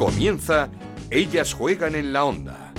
Comienza Ellas juegan en la onda.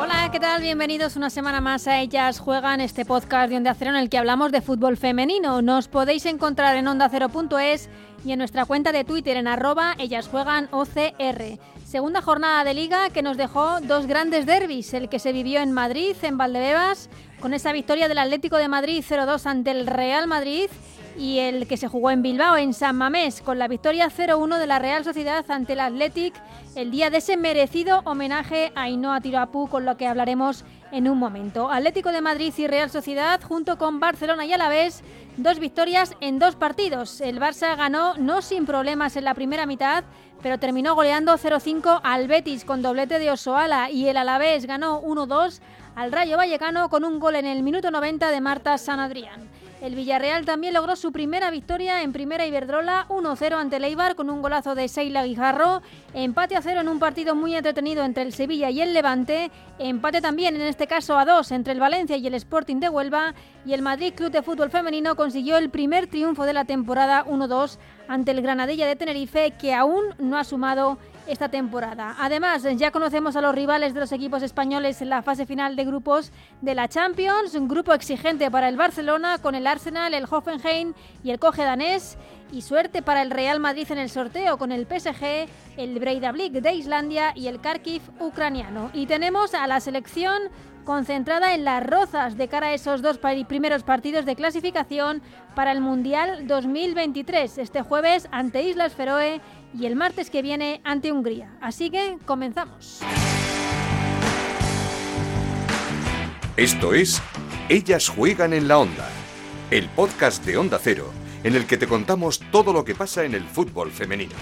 Hola, ¿qué tal? Bienvenidos una semana más a Ellas Juegan, este podcast de Onda Cero en el que hablamos de fútbol femenino. Nos podéis encontrar en ondacero.es y en nuestra cuenta de Twitter en arroba Ellas Juegan OCR. Segunda jornada de liga que nos dejó dos grandes derbis, el que se vivió en Madrid, en Valdebebas, con esa victoria del Atlético de Madrid 0-2 ante el Real Madrid y el que se jugó en Bilbao, en San Mamés, con la victoria 0-1 de la Real Sociedad ante el Athletic, el día de ese merecido homenaje a Ainhoa Tirapu, con lo que hablaremos en un momento. Atlético de Madrid y Real Sociedad, junto con Barcelona y Alavés, dos victorias en dos partidos. El Barça ganó no sin problemas en la primera mitad, pero terminó goleando 0-5 al Betis con doblete de Osoala y el Alavés ganó 1-2 al Rayo Vallecano con un gol en el minuto 90 de Marta San Adrián. El Villarreal también logró su primera victoria en Primera Iberdrola 1-0 ante el Eibar con un golazo de Seila Guijarro, empate a cero en un partido muy entretenido entre el Sevilla y el Levante, empate también en este caso a dos entre el Valencia y el Sporting de Huelva. Y el Madrid Club de Fútbol Femenino consiguió el primer triunfo de la temporada 1-2 ante el Granadilla de Tenerife que aún no ha sumado esta temporada. Además, ya conocemos a los rivales de los equipos españoles en la fase final de grupos de la Champions, un grupo exigente para el Barcelona con el Arsenal, el Hoffenheim y el Coge danés y suerte para el Real Madrid en el sorteo con el PSG, el Breidablik de Islandia y el Kharkiv ucraniano. Y tenemos a la selección concentrada en las rozas de cara a esos dos primeros partidos de clasificación para el Mundial 2023, este jueves ante Islas Feroe y el martes que viene ante Hungría. Así que comenzamos. Esto es Ellas juegan en la onda, el podcast de Onda Cero, en el que te contamos todo lo que pasa en el fútbol femenino.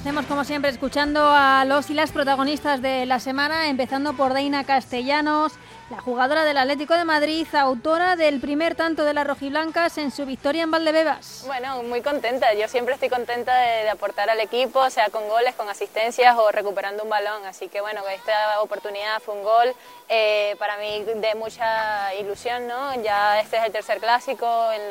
Hacemos como siempre escuchando a los y las protagonistas de la semana, empezando por Deina Castellanos, la jugadora del Atlético de Madrid, autora del primer tanto de las rojiblancas en su victoria en Valdebebas. Bueno, muy contenta. Yo siempre estoy contenta de, aportar al equipo, sea con goles, con asistencias o recuperando un balón. Así que bueno, esta oportunidad fue un gol eh, para mí de mucha ilusión, ¿no? Ya este es el tercer clásico, el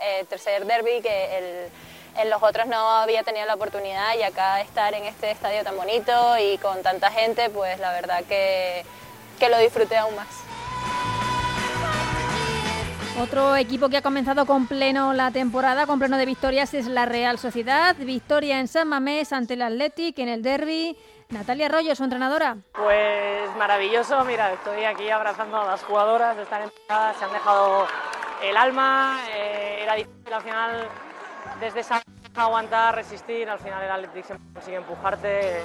eh, tercer derby que el en los otros no había tenido la oportunidad y acá estar en este estadio tan bonito y con tanta gente, pues la verdad que, que lo disfruté aún más. Otro equipo que ha comenzado con pleno la temporada, con pleno de victorias, es la Real Sociedad. Victoria en San Mamés ante el Athletic en el derby. Natalia Arroyo, su entrenadora. Pues maravilloso, mira, estoy aquí abrazando a las jugadoras, están empezadas, se han dejado el alma, eh, era difícil al final desde esa aguantar, resistir, al final el Athletic siempre consigue empujarte.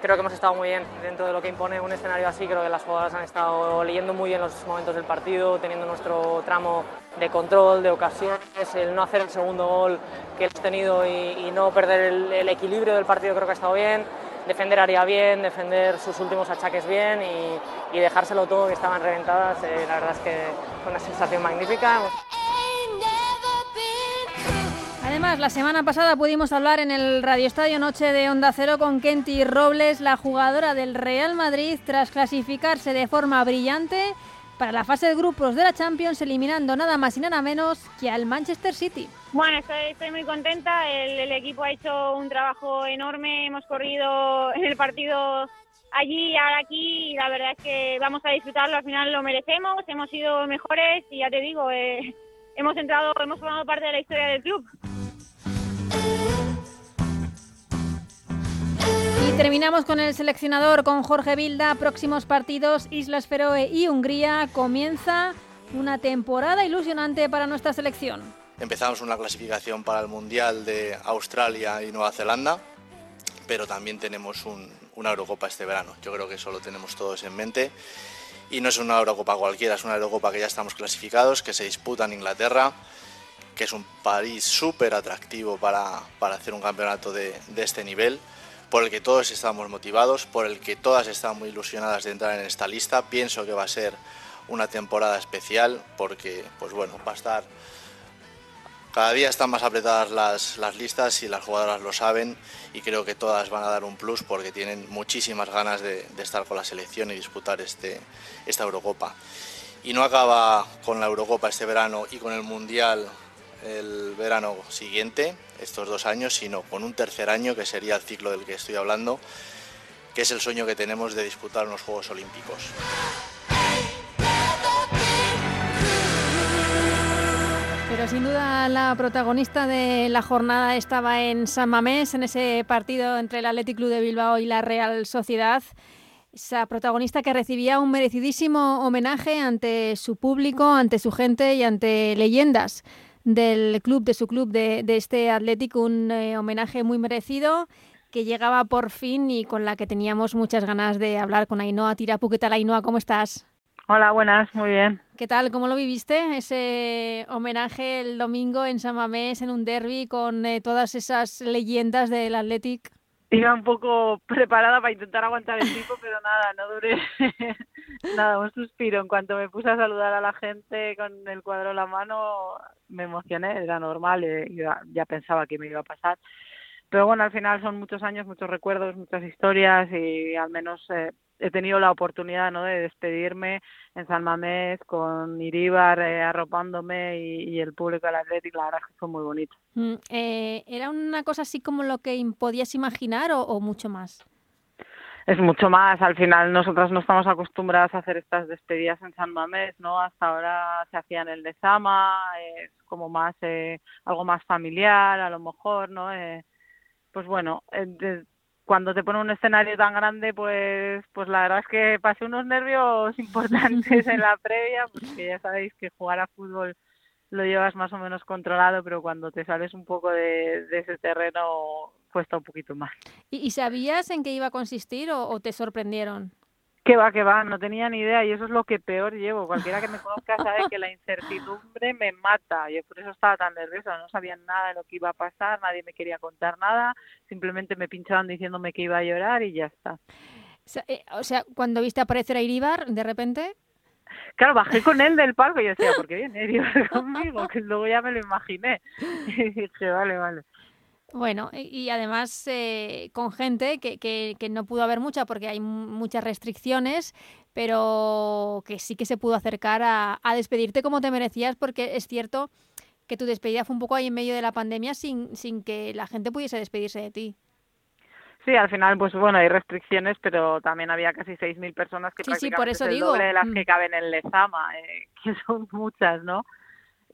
Creo que hemos estado muy bien dentro de lo que impone un escenario así, creo que las jugadoras han estado leyendo muy bien los momentos del partido, teniendo nuestro tramo de control, de ocasiones, el no hacer el segundo gol que hemos tenido y, no perder el, equilibrio del partido creo que ha estado bien, defender haría bien, defender sus últimos achaques bien y, dejárselo todo que estaban reventadas, eh, la verdad es que fue una sensación magnífica. Además, la semana pasada pudimos hablar en el Radio Estadio Noche de Onda Cero con Kenty Robles, la jugadora del Real Madrid, tras clasificarse de forma brillante para la fase de grupos de la Champions, eliminando nada más y nada menos que al Manchester City. Bueno, estoy, muy contenta, el, equipo ha hecho un trabajo enorme, hemos corrido en el partido allí y ahora aquí y la verdad es que vamos a disfrutarlo, al final lo merecemos, hemos sido mejores y ya te digo, eh, hemos entrado, hemos formado parte de la historia del club. Terminamos con el seleccionador, con Jorge Vilda. Próximos partidos, Islas Feroe y Hungría. Comienza una temporada ilusionante para nuestra selección. Empezamos una clasificación para el Mundial de Australia y Nueva Zelanda, pero también tenemos una Eurocopa este verano. Yo creo que eso lo tenemos todos en mente. Y no es una Eurocopa cualquiera, es una Eurocopa que ya estamos clasificados, que se disputa en Inglaterra, que es un país súper atractivo para, hacer un campeonato de este nivel por el que todos estamos motivados, por el que todas están muy ilusionadas de entrar en esta lista. Pienso que va a ser una temporada especial porque, pues bueno, va a estar Cada día están más apretadas las, listas y las jugadoras lo saben y creo que todas van a dar un plus porque tienen muchísimas ganas de, de estar con la selección y disputar este, esta Eurocopa. Y no acaba con la Eurocopa este verano y con el Mundial el verano siguiente, estos dos años, sino con un tercer año que sería el ciclo del que estoy hablando, que es el sueño que tenemos de disputar unos Juegos Olímpicos. Pero sin duda la protagonista de la jornada estaba en San Mamés, en ese partido entre el Athletic Club de Bilbao y la Real Sociedad. Esa protagonista que recibía un merecidísimo homenaje ante su público, ante su gente y ante leyendas del club, de su club, de, de este Atlético, un eh, homenaje muy merecido que llegaba por fin y con la que teníamos muchas ganas de hablar con Ainhoa Tirapu. ¿Qué tal, Ainhoa? ¿Cómo estás? Hola, buenas, muy bien. ¿Qué tal? ¿Cómo lo viviste? Ese homenaje el domingo en San Mamés, en un derby, con eh, todas esas leyendas del Athletic. Iba un poco preparada para intentar aguantar el tipo, pero nada, no duré nada, un suspiro. En cuanto me puse a saludar a la gente con el cuadro en la mano, me emocioné, era normal, eh, ya, pensaba que me iba a pasar. Pero bueno, al final son muchos años, muchos recuerdos, muchas historias y al menos eh, he tenido la oportunidad ¿no? de despedirme en San Mamés con Iríbar eh, arropándome y, y, el público del Atlético, la verdad es que fue muy bonito. Mm, eh, ¿Era una cosa así como lo que podías imaginar o, o, mucho más? Es mucho más, al final nosotras no estamos acostumbradas a hacer estas despedidas en San Mamés, ¿no? Hasta ahora se hacía en el de Sama, es como más, eh, algo más familiar a lo mejor, ¿no? Eh, pues bueno, de, cuando te pone un escenario tan grande, pues, pues la verdad es que pasé unos nervios importantes en la previa, porque ya sabéis que jugar a fútbol lo llevas más o menos controlado, pero cuando te sales un poco de, ese terreno cuesta un poquito más. ¿Y, ¿Y, sabías en qué iba a consistir o te sorprendieron? Que va, que va, no tenía ni idea y eso es lo que peor llevo. Cualquiera que me conozca sabe que la incertidumbre me mata. Yo por eso estaba tan nerviosa, no sabía nada de lo que iba a pasar, nadie me quería contar nada, simplemente me pinchaban diciéndome que iba a llorar y ya está. O sea, eh, o sea cuando viste aparecer a Iribar, de repente... Claro, bajé con él del palco y yo decía, ¿por qué viene Iribar conmigo? Que luego ya me lo imaginé. Y dije, vale, vale. Bueno, y además eh, con gente que, que, que, no pudo haber mucha porque hay muchas restricciones, pero que sí que se pudo acercar a, a, despedirte como te merecías porque es cierto que tu despedida fue un poco ahí en medio de la pandemia sin, sin que la gente pudiese despedirse de ti. Sí, al final, pues bueno, hay restricciones, pero también había casi 6.000 personas que sí, prácticamente sí, por eso es el digo. doble de las que caben en Lezama, eh, que son muchas, ¿no?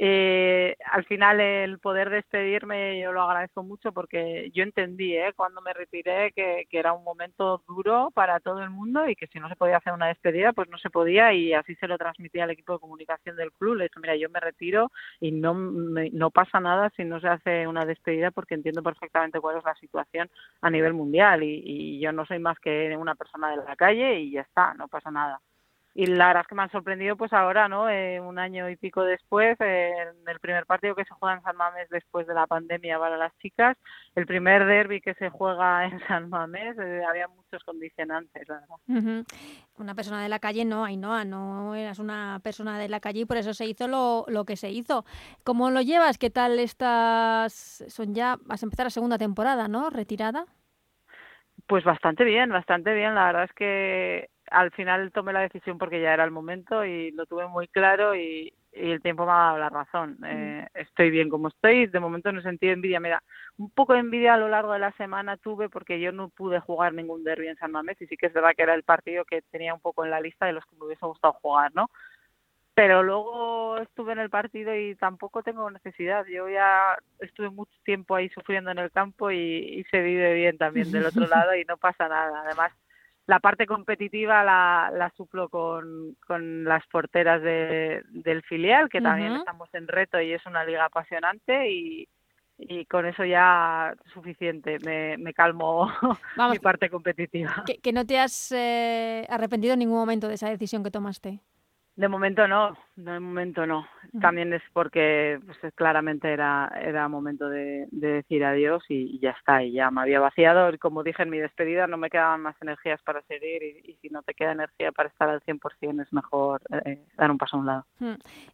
Eh, al final el poder despedirme yo lo agradezco mucho porque yo entendí ¿eh? cuando me retiré que, era un momento duro para todo el mundo y que si no se podía hacer una despedida pues no se podía y así se lo transmití al equipo de comunicación del club le dije mira yo me retiro y no me, no pasa nada si no se hace una despedida porque entiendo perfectamente cuál es la situación a nivel mundial y yo no soy más que una persona de la calle y ya está no pasa nada y la verdad es que me han sorprendido pues ahora, ¿no? Eh, un año y pico después, eh, en el primer partido que se juega en San Mamés después de la pandemia para las chicas, el primer derby que se juega en San Mamés, eh, había muchos condicionantes, la verdad. Uh -huh. Una persona de la calle no, Ainhoa, no eras una persona de la calle y por eso se hizo lo, lo que se hizo. ¿Cómo lo llevas? ¿Qué tal estás? Son ya, vas a empezar la segunda temporada, ¿no? ¿Retirada? Pues bastante bien, bastante bien. La verdad es que al final tomé la decisión porque ya era el momento y lo tuve muy claro y, y el tiempo me ha dado la razón. Eh, estoy bien como estoy, de momento no he sentido envidia. Mira, un poco de envidia a lo largo de la semana tuve porque yo no pude jugar ningún derby en San Mamés y sí que es verdad que era el partido que tenía un poco en la lista de los que me hubiese gustado jugar, ¿no? Pero luego estuve en el partido y tampoco tengo necesidad. Yo ya estuve mucho tiempo ahí sufriendo en el campo y, y se vive bien también del otro lado y no pasa nada. Además, la parte competitiva la, la suplo con, con las porteras de, del filial, que también uh -huh. estamos en reto y es una liga apasionante y, y con eso ya suficiente, me, me calmo Vamos, mi parte competitiva. Que, que no te has eh, arrepentido en ningún momento de esa decisión que tomaste. De momento no, de momento no. También es porque pues, claramente era, era momento de, decir adiós y, ya está, y ya me había vaciado. Como dije en mi despedida, no me quedaban más energías para seguir y, si no te queda energía para estar al 100% es mejor eh, dar un paso a un lado.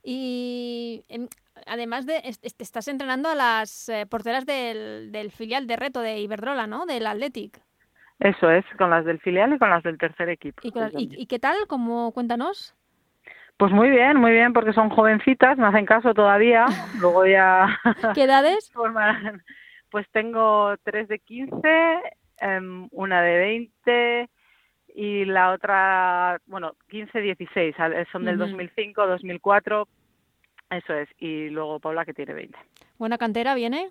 Y además de, estás entrenando a las eh, porteras del, del filial de reto de Iberdrola, ¿no? Del Athletic. Eso es, con las del filial y con las del tercer equipo. ¿Y, y qué tal? ¿Cómo, cuéntanos? Pues muy bien, muy bien, porque son jovencitas, me hacen caso todavía. Luego ya. ¿Qué edades? pues tengo tres de 15, em, una de 20 y la otra, bueno, 15, 16, son del 2005, 2004, eso es, y luego Paula que tiene 20. ¿Buena cantera viene?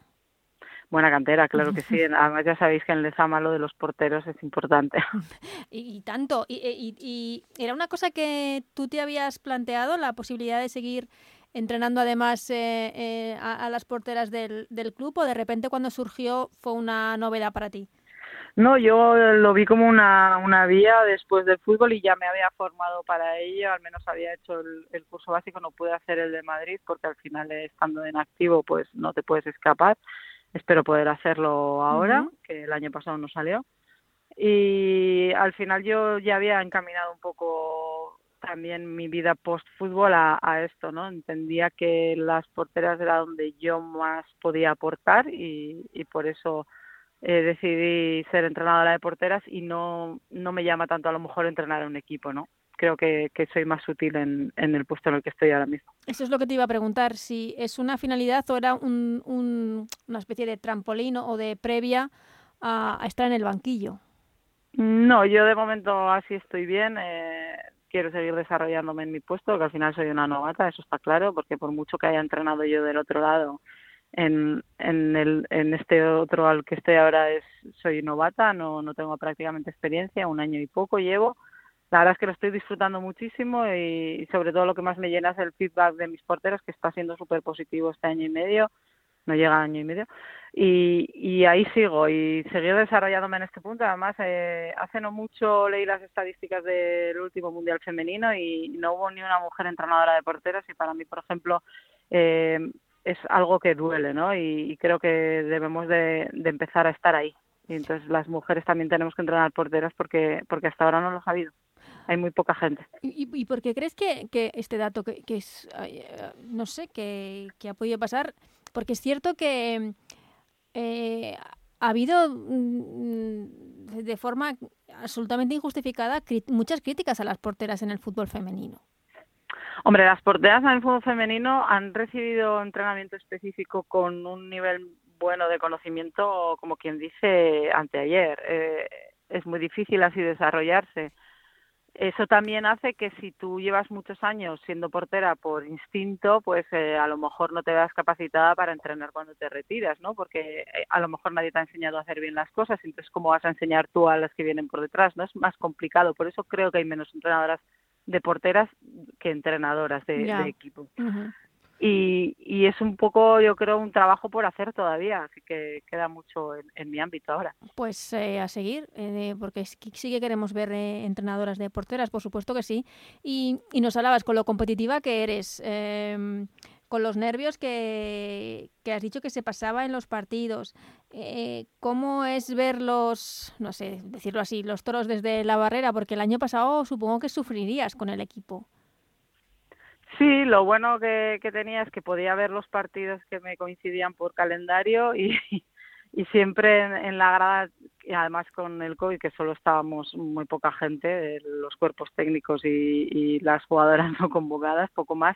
Buena cantera, claro que sí. Además ya sabéis que en Lezama lo de los porteros es importante. Y, tanto. Y, era una cosa que tú te habías planteado, la posibilidad de seguir entrenando además eh, eh, a, las porteras del, del club o de repente cuando surgió fue una novedad para ti? No, yo lo vi como una, una vía después del fútbol y ya me había formado para ello, al menos había hecho el, el curso básico, no pude hacer el de Madrid porque al final estando en activo pues no te puedes escapar Espero poder hacerlo ahora, que el año pasado no salió. Y al final yo ya había encaminado un poco también mi vida post-fútbol a, esto, ¿no? Entendía que las porteras era donde yo más podía aportar y, por eso eh, decidí ser entrenadora de porteras y no, no me llama tanto a lo mejor entrenar a un equipo, ¿no? Creo que, soy más útil en, el puesto en el que estoy ahora mismo. Eso es lo que te iba a preguntar, si es una finalidad o era una especie de trampolín o de previa a, estar en el banquillo. No, yo de momento así estoy bien. Eh, quiero seguir desarrollándome en mi puesto, que al final soy una novata, eso está claro, porque por mucho que haya entrenado yo del otro lado, en, en, el, en este otro al que estoy ahora es soy novata, no, no tengo prácticamente experiencia, un año y poco llevo la verdad es que lo estoy disfrutando muchísimo y sobre todo lo que más me llena es el feedback de mis porteros, que está siendo súper positivo este año y medio, no llega año y medio, y, ahí sigo y seguir desarrollándome en este punto. Además, eh, hace no mucho leí las estadísticas del último Mundial Femenino y no hubo ni una mujer entrenadora de porteros y para mí, por ejemplo, eh, es algo que duele, ¿no? Y, creo que debemos de, de empezar a estar ahí. Y entonces las mujeres también tenemos que entrenar porteras porque, porque hasta ahora no lo ha habido hay muy poca gente. ¿Y, y por qué crees que, que este dato, que, que es, eh, no sé, que, que, ha podido pasar? Porque es cierto que eh, ha habido mm, de forma absolutamente injustificada muchas críticas a las porteras en el fútbol femenino. Hombre, las porteras en el fútbol femenino han recibido entrenamiento específico con un nivel bueno de conocimiento, como quien dice, anteayer. Eh, es muy difícil así desarrollarse eso también hace que si tú llevas muchos años siendo portera por instinto, pues eh, a lo mejor no te veas capacitada para entrenar cuando te retiras, ¿no? Porque eh, a lo mejor nadie te ha enseñado a hacer bien las cosas, entonces cómo vas a enseñar tú a las que vienen por detrás, ¿no? Es más complicado, por eso creo que hay menos entrenadoras de porteras que entrenadoras de, equipo y, y es un poco, yo creo, un trabajo por hacer todavía, así que queda mucho en, mi ámbito ahora. Pues eh, a seguir, eh, porque sí que queremos ver eh, entrenadoras de porteras, por supuesto que sí. Y, y nos hablabas con lo competitiva que eres, em, con los nervios que, que, has dicho que se pasaba en los partidos. ¿Cómo es ver los, no sé, decirlo así, los toros desde la barrera? Porque el año pasado supongo que sufrirías con el equipo. Sí, lo bueno que, tenía es que podía ver los partidos que me coincidían por calendario y, siempre en, la grada, y además con el COVID, que solo estábamos muy poca gente, los cuerpos técnicos y, las jugadoras no convocadas, poco más,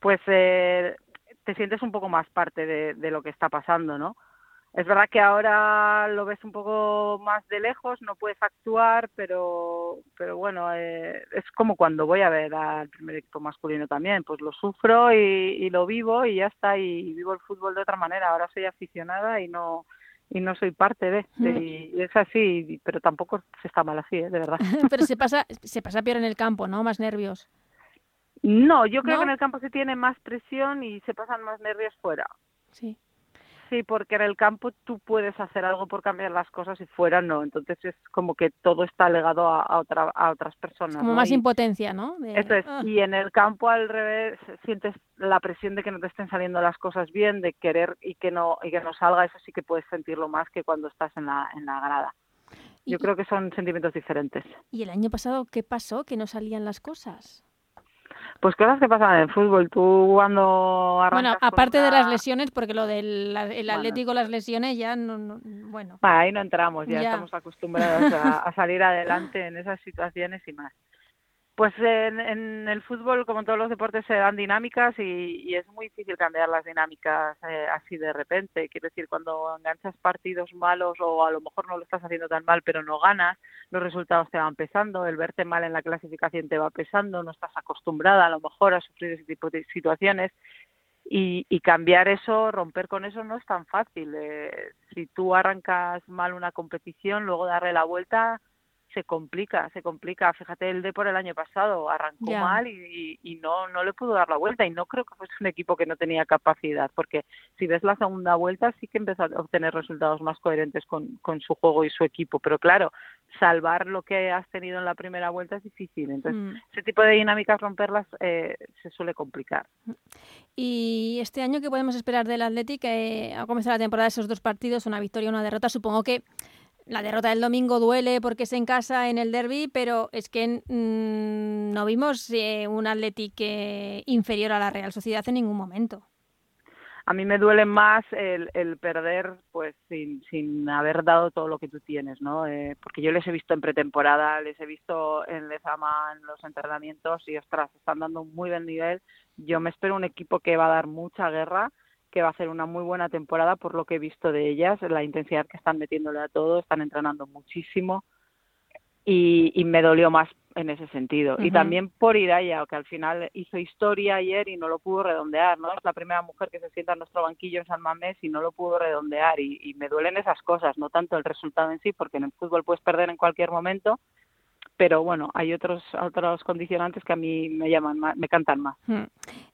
pues eh, te sientes un poco más parte de lo que está pasando, ¿no? Es verdad que ahora lo ves un poco más de lejos, no puedes actuar, pero, pero bueno, eh, es como cuando voy a ver al primer equipo masculino también, pues lo sufro y, lo vivo y ya está, y, vivo el fútbol de otra manera. Ahora soy aficionada y no y no soy parte de, mm. y es así, pero tampoco se está mal así, ¿eh? de verdad. pero se pasa se pasa peor en el campo, ¿no? Más nervios. No, yo creo que en el campo se tiene más presión y se pasan más nervios fuera. Sí. Sí, porque en el campo tú puedes hacer algo por cambiar las cosas y fuera no. Entonces es como que todo está legado a, otra, a otras personas. Como más impotencia, ¿no? Eso es. Ah. Y en el campo al revés sientes la presión de que no te estén saliendo las cosas bien, de querer y que no y que no salga. Eso sí que puedes sentirlo más que cuando estás en la en la grada. Yo creo que son sentimientos diferentes. ¿Y el año pasado qué pasó? Que no salían las cosas. Pues cosas que pasan en el fútbol. Tú cuando arrancas Bueno, aparte de las lesiones, porque lo del el Atlético, las lesiones ya no, bueno. Ahí no entramos, ya, estamos acostumbrados a, salir adelante en esas situaciones y más. Pues en, el fútbol, como en todos los deportes, se dan dinámicas y, es muy difícil cambiar las dinámicas eh, así de repente. Quiero decir, cuando enganchas partidos malos o a lo mejor no lo estás haciendo tan mal, pero no ganas, los resultados te van pesando, el verte mal en la clasificación te va pesando, no estás acostumbrada a lo mejor a sufrir ese tipo de situaciones y, cambiar eso, romper con eso no es tan fácil. Eh, si tú arrancas mal una competición, luego darle la vuelta se complica, se complica. Fíjate, el de por el año pasado arrancó mal y, y, no, no le pudo dar la vuelta y no creo que fuese un equipo que no tenía capacidad, porque si ves la segunda vuelta sí que empezó a obtener resultados más coherentes con, con su juego y su equipo, pero claro, salvar lo que has tenido en la primera vuelta es difícil. Entonces, mm. ese tipo de dinámicas, romperlas, eh, se suele complicar. Y este año, ¿qué podemos esperar del Athletic? Eh, ha comenzado la temporada esos dos partidos, una victoria y una derrota. Supongo que la derrota del domingo duele porque es en casa en el derby, pero es que mm, no vimos eh, un Athletic eh, inferior a la Real Sociedad en ningún momento. A mí me duele más el, perder pues sin, haber dado todo lo que tú tienes, ¿no? Eh, porque yo les he visto en pretemporada, les he visto en Lezama en los entrenamientos y ostras, están dando un muy buen nivel. Yo me espero un equipo que va a dar mucha guerra que va a ser una muy buena temporada por lo que he visto de ellas, la intensidad que están metiéndole a todo, están entrenando muchísimo y, me dolió más en ese sentido. Y también por Iraya, que al final hizo historia ayer y no lo pudo redondear, ¿no? Es la primera mujer que se sienta en nuestro banquillo en San Mamés y no lo pudo redondear y, y me duelen esas cosas, no tanto el resultado en sí, porque en el fútbol puedes perder en cualquier momento, pero bueno, hay otros otros condicionantes que a mí me llaman me cantan más.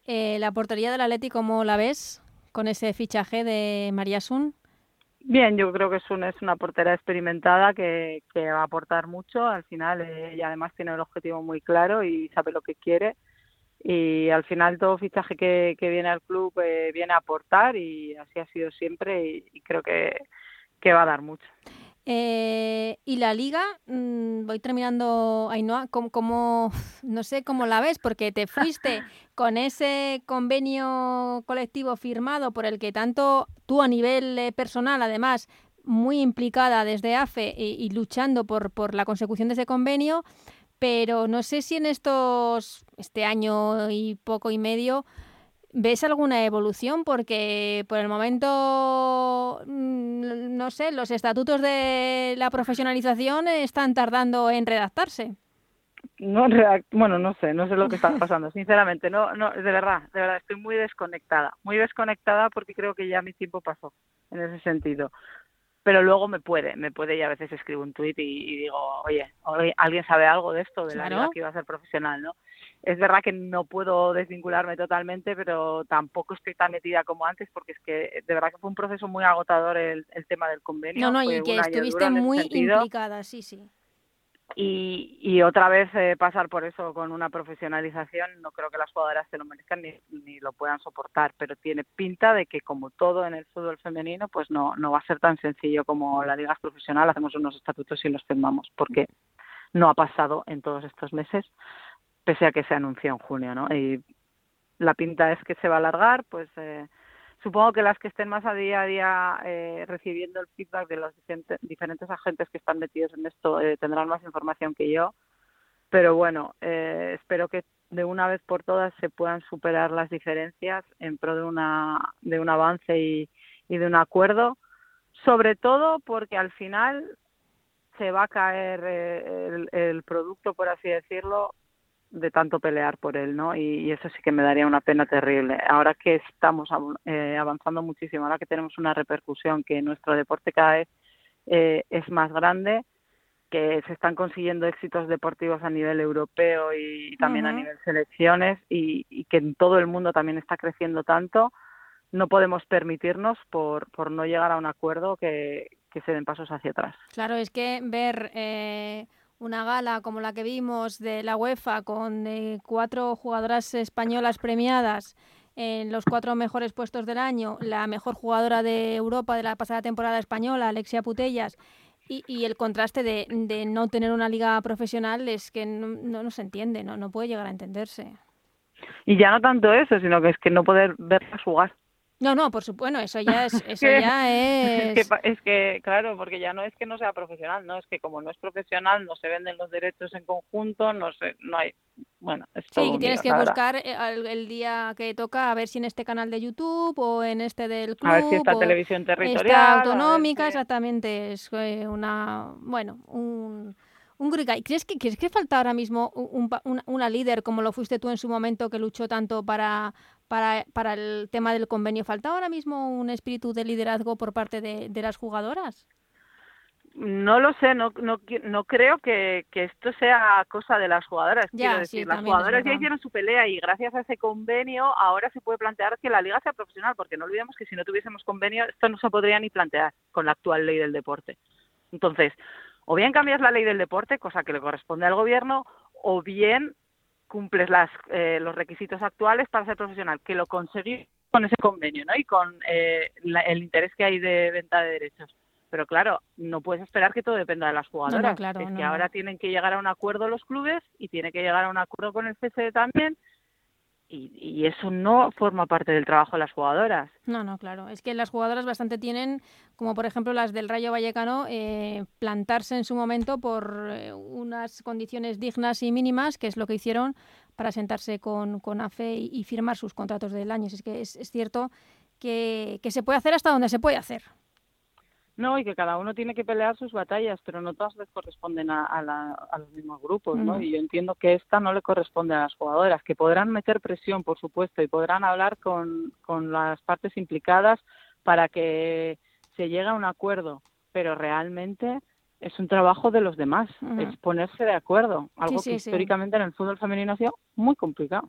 Eh, la portería del Atleti, ¿cómo la ves? Con ese fichaje de María Sun? Bien, yo creo que Sun es una portera experimentada que, va a aportar mucho. Al final, eh, ella además tiene el objetivo muy claro y sabe lo que quiere. Y al final, todo fichaje que, viene al club eh, viene a aportar y así ha sido siempre y, creo que va a dar mucho. Eh, y la liga, mm, voy terminando, Ainhoa, como, como, no sé cómo la ves, porque te fuiste con ese convenio colectivo firmado por el que tanto tú a nivel eh, personal, además, muy implicada desde AFE y, y luchando por, por la consecución de ese convenio, pero no sé si en estos, este año y poco y medio, ¿Ves alguna evolución? Porque por el momento, mm, no sé, los estatutos de la profesionalización están tardando en redactarse. No, bueno, no sé, no sé lo que está pasando, sinceramente, no, no, de verdad, de verdad, estoy muy desconectada, muy desconectada porque creo que ya mi tiempo pasó en ese sentido. Pero luego me puede, me puede y a veces escribo un tuit y, digo, oye, ¿alguien sabe algo de esto, de la vida que iba a ser profesional, no? Es verdad que no puedo desvincularme totalmente, pero tampoco estoy tan metida como antes, porque es que de verdad que fue un proceso muy agotador el, tema del convenio. No, no, y que estuviste muy implicada, sí, sí. Y, y otra vez eh, pasar por eso con una profesionalización, no creo que las jugadoras se lo merezcan ni, ni, lo puedan soportar, pero tiene pinta de que como todo en el fútbol femenino, pues no, no va a ser tan sencillo como la liga profesional, hacemos unos estatutos y los firmamos, porque no ha pasado en todos estos meses pese a que se anunció en junio, ¿no? Y la pinta es que se va a alargar, pues eh, supongo que las que estén más a día a día eh, recibiendo el feedback de los diferentes, agentes que están metidos en esto eh, tendrán más información que yo, pero bueno, espero que de una vez por todas se puedan superar las diferencias en pro de una de un avance y, y de un acuerdo, sobre todo porque al final se va a caer el, el producto, por así decirlo, de tanto pelear por él, ¿no? Y, eso sí que me daría una pena terrible. Ahora que estamos eh, avanzando muchísimo, ahora que tenemos una repercusión, que nuestro deporte cada vez eh, es más grande, que se están consiguiendo éxitos deportivos a nivel europeo y, también a nivel selecciones y, y, que en todo el mundo también está creciendo tanto, no podemos permitirnos por, por no llegar a un acuerdo que, que se den pasos hacia atrás. Claro, es que ver eh, una gala como la que vimos de la UEFA con eh, cuatro jugadoras españolas premiadas en los cuatro mejores puestos del año, la mejor jugadora de Europa de la pasada temporada española, Alexia Putellas, y, el contraste de, de, no tener una liga profesional es que no, no, no se entiende, no, no puede llegar a entenderse. Y ya no tanto eso, sino que es que no poder verlas jugar. No, no, por supuesto, eso ya es, eso ya es... Es que, es que, claro, porque ya no es que no sea profesional, no es que como no es profesional no se venden los derechos en conjunto, no sé, no hay, bueno, es todo Sí, tienes que buscar el, el día que toca a ver si en este canal de YouTube o en este del club A ver si está o televisión territorial, esta autonómica, si- exactamente, es eh, una, bueno, un un grigay. ¿Crees que, ¿Crees que falta ahora mismo un- un una, líder como lo fuiste tú en su momento que luchó tanto para, para, para el tema del convenio? ¿Falta ahora mismo un espíritu de liderazgo por parte de, de las jugadoras? No lo sé, no, no, no creo que, que esto sea cosa de las jugadoras. Ya, Quiero sí, decir, las jugadoras ya hicieron su pelea y gracias a ese convenio ahora se puede plantear que la liga sea profesional, porque no olvidemos que si no tuviésemos convenio esto no se podría ni plantear con la actual ley del deporte. Entonces, o bien cambias la ley del deporte, cosa que le corresponde al gobierno, o bien cumples las, eh, los requisitos actuales para ser profesional, que lo conseguí con ese convenio ¿no? y con eh, la- el interés que hay de venta de derechos. Pero claro, no puedes esperar que todo dependa de las jugadoras. claro, es no, que ahora tienen que llegar a un acuerdo los clubes y tiene que llegar a un acuerdo con el CSD también. Y, y eso no forma parte del trabajo de las jugadoras. No, no, claro. Es que las jugadoras bastante tienen, como por ejemplo las del Rayo Vallecano, eh, plantarse en su momento por eh, unas condiciones dignas y mínimas, que es lo que hicieron para sentarse con, con AFE y, firmar sus contratos del año. Es que es, cierto que se puede hacer hasta donde se puede hacer. No, y que cada uno tiene que pelear sus batallas, pero no todas les corresponden a, a la- a los mismos grupos, ¿no? Y yo entiendo que esta no le corresponde a las jugadoras, que podrán meter presión, por supuesto, y podrán hablar con, con las partes implicadas para que se llegue a un acuerdo, pero realmente es un trabajo de los demás, Ujú. es ponerse de acuerdo, algo sí, que sí. históricamente en el fútbol femenino ha sido muy complicado.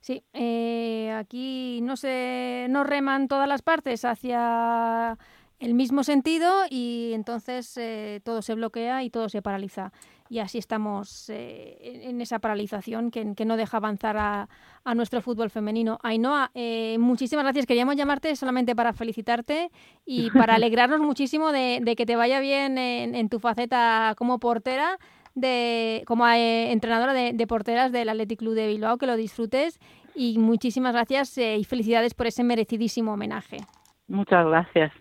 Sí, eh, aquí no se no reman todas las partes hacia el mismo sentido y entonces eh, todo se bloquea y todo se paraliza. Y así estamos eh, en esa paralización que, que no deja avanzar a, a nuestro fútbol femenino. Ainhoa, eh, muchísimas gracias. Queríamos llamarte solamente para felicitarte y para alegrarnos muchísimo de, de que te vaya bien en, en tu faceta como portera de como eh, entrenadora de, de porteras del Athletic Club de Bilbao, que lo disfrutes y muchísimas gracias eh, y felicidades por ese merecidísimo homenaje. Muchas gracias.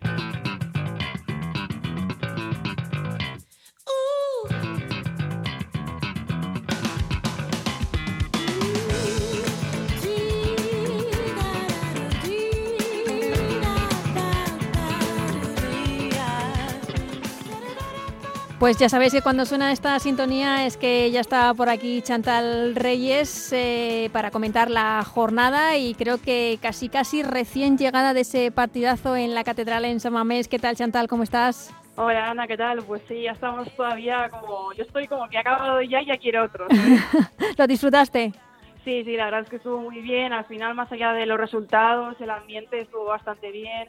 Pues ya sabéis que cuando suena esta sintonía es que ya está por aquí Chantal Reyes eh, para comentar la jornada y creo que casi casi recién llegada de ese partidazo en la catedral en San Mamés. ¿Qué tal Chantal? ¿Cómo estás? Hola Ana, ¿qué tal? Pues sí, ya estamos todavía como... Yo estoy como que he acabado ya y ya quiero otro. ¿Lo disfrutaste? Sí, sí, la verdad es que estuvo muy bien. Al final, más allá de los resultados, el ambiente estuvo bastante bien.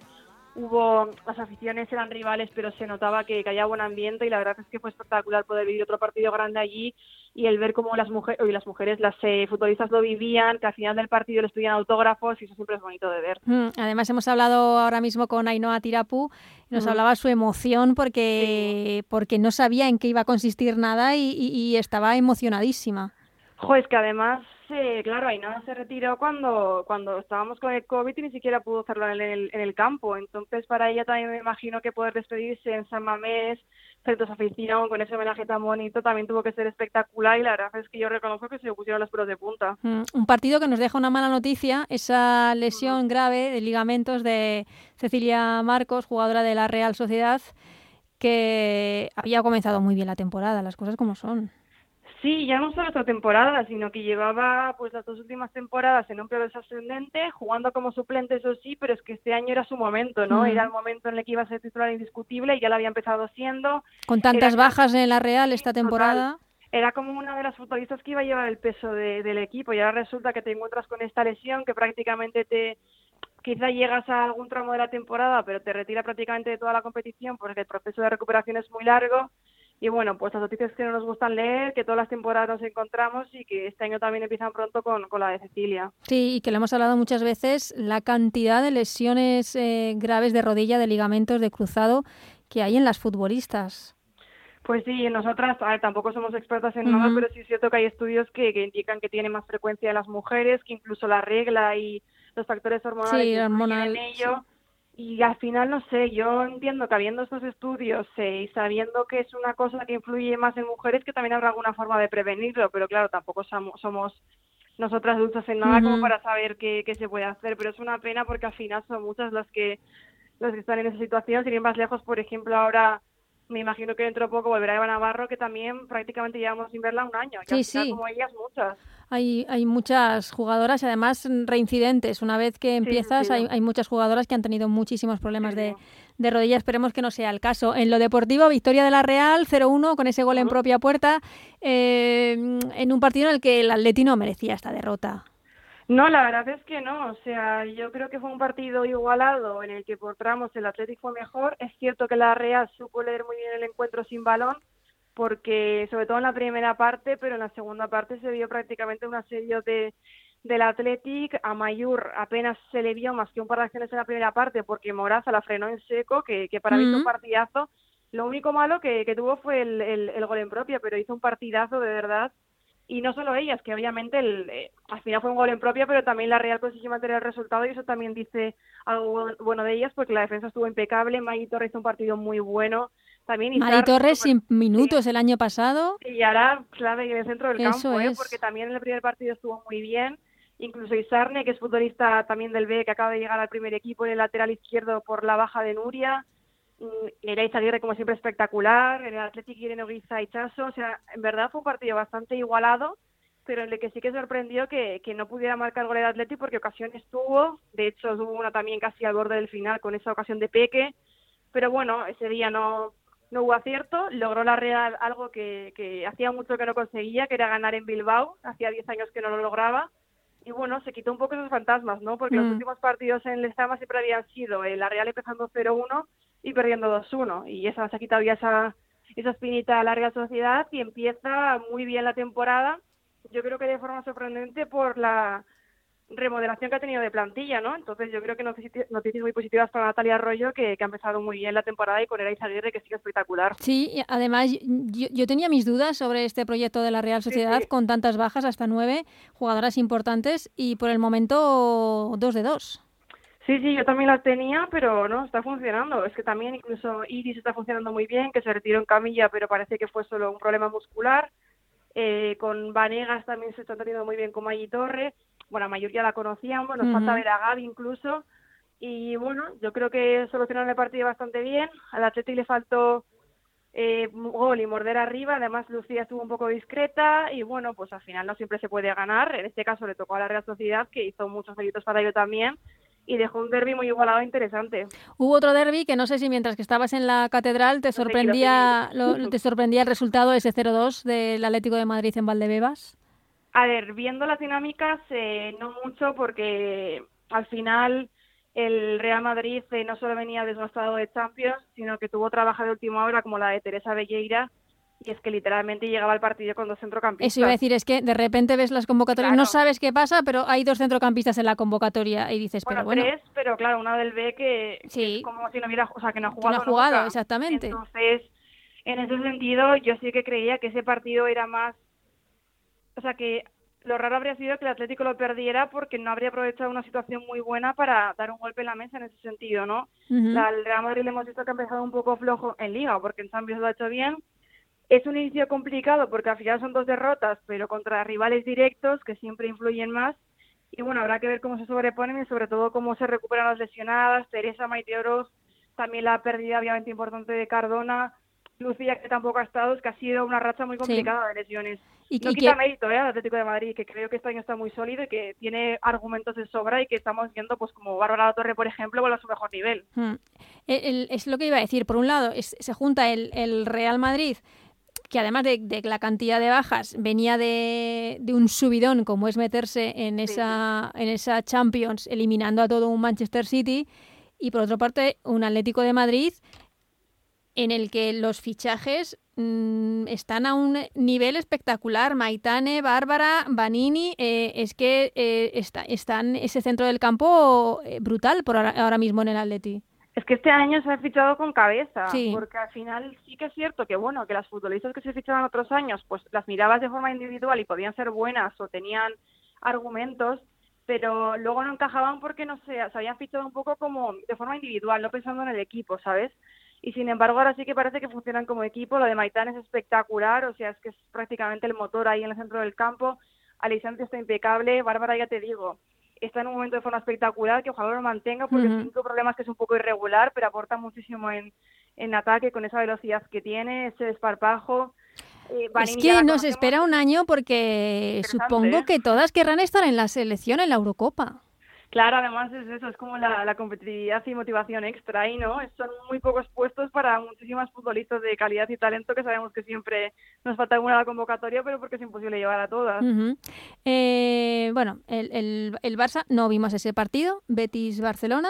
Hubo, las aficiones eran rivales, pero se notaba que, que había buen ambiente y la verdad es que fue espectacular poder vivir otro partido grande allí y el ver cómo las mujeres, y las mujeres, las eh, futbolistas lo vivían, que al final del partido les pedían autógrafos y eso siempre es bonito de ver. Mm, Además hemos hablado ahora mismo con Ainhoa Tirapu, nos hablaba su emoción porque, porque no sabía en qué iba a consistir nada y, y- y estaba emocionadísima. Jo, es que además, eh, claro, Ainhoa se retiró cuando, cuando estábamos con el COVID y ni siquiera pudo hacerlo en el, en el campo. Entonces, para ella también me imagino que poder despedirse en San Mamés, frente a su afición, con ese homenaje tan bonito, también tuvo que ser espectacular y la verdad es que yo reconozco que se le pusieron los pelos de punta. Mm, Un partido que nos deja una mala noticia, esa lesión grave de ligamentos de Cecilia Marcos, jugadora de la Real Sociedad, que había comenzado muy bien la temporada, las cosas como son. Sí, ya no solo esta temporada, sino que llevaba pues las dos últimas temporadas en un periodo desascendente, jugando como suplente, eso sí, pero es que este año era su momento, ¿no? Mm. Era el momento en el que iba a ser titular indiscutible y ya lo había empezado siendo. Con tantas Era- bajas en la Real esta Total. temporada. Era como una de las futbolistas que iba a llevar el peso de- del equipo y ahora resulta que te encuentras con esta lesión que prácticamente te quizá llegas a algún tramo de la temporada, pero te retira prácticamente de toda la competición porque el proceso de recuperación es muy largo. Y bueno, pues las noticias que no nos gustan leer, que todas las temporadas nos encontramos y que este año también empiezan pronto con, con la de Cecilia. Sí, y que le hemos hablado muchas veces, la cantidad de lesiones eh, graves de rodilla, de ligamentos, de cruzado que hay en las futbolistas. Pues sí, nosotras tampoco somos expertas en nada, pero sí es cierto que hay estudios que, que indican que tiene más frecuencia en las mujeres, que incluso la regla y los factores hormonales Sí, hormonal, en ello. Y al final, no sé, yo entiendo que habiendo estos estudios eh, y sabiendo que es una cosa que influye más en mujeres, que también habrá alguna forma de prevenirlo, pero claro, tampoco somos, somos nosotras adultas en nada como para saber qué, qué se puede hacer, pero es una pena porque al final son muchas las que las que están en esa situación, sin ir más lejos, por ejemplo, ahora me imagino que dentro de poco volverá Eva Navarro, que también prácticamente llevamos sin verla un año, Sí, al final, sí. como ellas, muchas. Hay, hay muchas jugadoras y además reincidentes. Una vez que empiezas, sí. hay, hay muchas jugadoras que han tenido muchísimos problemas de, de rodilla. Esperemos que no sea el caso. En lo deportivo, victoria de la Real, 0-1 con ese gol en propia puerta, eh, en un partido en el que el Atleti no merecía esta derrota. No, la verdad es que no. O sea, yo creo que fue un partido igualado en el que por tramos el Atlético fue mejor. Es cierto que la Real supo leer muy bien el encuentro sin balón, porque sobre todo en la primera parte, pero en la segunda parte se vio prácticamente un asedio de del Athletic a Mayur. Apenas se le vio más que un par de acciones en la primera parte porque Moraza la frenó en seco que, que para mí fue un partidazo. Lo único malo que, que tuvo fue el, el, el gol en propia pero hizo un partidazo de verdad. Y no solo ellas, que obviamente el, eh, al final fue un gol en propia, pero también la Real consiguió mantener el resultado y eso también dice algo bu- bueno de ellas, porque la defensa estuvo impecable, Magui Torres hizo un partido muy bueno, también Mari Izar, Torres súper- sin minutos el año pasado. y ahora clave en el centro del Eso campo, ¿eh? porque también en el primer partido estuvo muy bien, incluso Isarne, que es futbolista también del B, que acaba de llegar al primer equipo en el lateral izquierdo por la baja de Nuria, Nereida Aguirre como siempre espectacular, en el Atlético Irene Oguiza y Chaso, o sea, en verdad fue un partido bastante igualado, pero en el que sí que sorprendió que, que no pudiera marcar gol el Atlético porque ocasiones tuvo, de hecho tuvo una también casi al borde del final con esa ocasión de Peque, pero bueno, ese día no, no hubo acierto, logró la Real algo que, que hacía mucho que no conseguía, que era ganar en Bilbao, hacía 10 años que no lo lograba, y bueno, se quitó un poco esos fantasmas, ¿no? Porque los Mm. últimos partidos en Lezama siempre habían sido eh, la Real empezando 0-1 y perdiendo 2-1, y esa se ha quitado ya esa, esa espinita a la Real Sociedad y empieza muy bien la temporada, yo creo que de forma sorprendente por la remodelación que ha tenido de plantilla, ¿no? Entonces yo creo que noticias, noticias muy positivas para Natalia Arroyo, que, que ha empezado muy bien la temporada, y con Erais Aguirre, que sigue espectacular. Sí, y además yo, yo tenía mis dudas sobre este proyecto de la Real Sociedad sí. con tantas bajas, hasta nueve jugadoras importantes y por el momento dos de dos. Sí, sí, yo también las tenía, pero no, está funcionando. Es que también incluso Iris está funcionando muy bien, que se retiró en camilla, pero parece que fue solo un problema muscular. Eh, con Vanegas también se está teniendo muy bien con Maggi Torre. Bueno, a Mayur ya la conocíamos, nos Ujú. falta ver a Gaby incluso. Y bueno, yo creo que solucionaron el partido bastante bien. Al Atleti le faltó eh, gol y morder arriba. Además, Lucía estuvo un poco discreta y bueno, pues al final no siempre se puede ganar. En este caso le tocó a la Real Sociedad, que hizo muchos méritos para ello también y dejó un derby muy igualado e interesante. Hubo otro derby que no sé si mientras que estabas en la catedral te sorprendía, lo- te sorprendía el resultado ese 0-2 del Atlético de Madrid en Valdebebas. A ver, viendo las dinámicas, eh, no mucho porque al final el Real Madrid eh, no solo venía desgastado de Champions, sino que tuvo trabajo de última hora como la de Teresa Belleira y es que literalmente llegaba al partido con dos centrocampistas. Eso iba a decir, es que de repente ves las convocatorias, no sabes qué pasa, pero hay dos centrocampistas en la convocatoria y dices, Bueno, pero bueno, tres, pero claro, una del B que, Sí. es como si no hubiera, o sea, que no ha que no jugado. ha jugado, nunca. exactamente. Entonces, en ese sentido, yo sí que creía que ese partido era más, o sea, que lo raro habría sido que el Atlético lo perdiera porque no habría aprovechado una situación muy buena para dar un golpe en la mesa en ese sentido, ¿no? Ujú. La- el Real Madrid le hemos visto que ha empezado un poco flojo en Liga, porque en Champions lo ha hecho bien. Es un inicio complicado porque al final son dos derrotas, pero contra rivales directos que siempre influyen más. Y bueno, habrá que ver cómo se sobreponen y sobre todo cómo se recuperan las lesionadas. Teresa Maite Oroz, también la pérdida obviamente importante de Cardona. Lucía, que tampoco ha estado, es que ha sido una racha muy complicada de lesiones. Y- no y quita que- mérito ¿eh? al Atlético de Madrid, que creo que este año está muy sólido y que tiene argumentos de sobra y que estamos viendo, pues como Bárbara Torre, por ejemplo, vuelve a su mejor nivel. Mm. El- el- es lo que iba a decir. Por un lado, es- se junta el, el Real Madrid, que además de, la cantidad de bajas venía de, un subidón como es meterse en esa, en esa Champions eliminando a todo un Manchester City y por otra parte un Atlético de Madrid en el que los fichajes mm, están a un nivel espectacular. Maitane, Bárbara, Vanini, eh, es que eh, está, están ese centro del campo eh, brutal por ahora, mismo en el Atleti. Es que este año se ha fichado con cabeza, porque al final sí que es cierto que bueno, que las futbolistas que se fichaban otros años, pues las mirabas de forma individual y podían ser buenas o tenían argumentos, pero luego no encajaban porque no sé, se habían fichado un poco como de forma individual, no pensando en el equipo, ¿sabes? Y sin embargo ahora sí que parece que funcionan como equipo, lo de Maitán es espectacular, o sea, es que es prácticamente el motor ahí en el centro del campo, Alisante está impecable, Bárbara ya te digo, está en un momento de forma espectacular, que ojalá lo mantenga, porque el único problema es que es un poco irregular, pero aporta muchísimo en, en ataque con esa velocidad que tiene, ese desparpajo. Eh, es que nos espera un año porque supongo ¿eh? que todas querrán estar en la selección en la Eurocopa. Claro, además es eso, es como la, competitividad y motivación extra y no, son muy pocos puestos para muchísimas futbolistas de calidad y talento que sabemos que siempre nos falta alguna convocatoria, pero porque es imposible llevar a todas. Eh, bueno, el, el, el, Barça no vimos ese partido, Betis-Barcelona,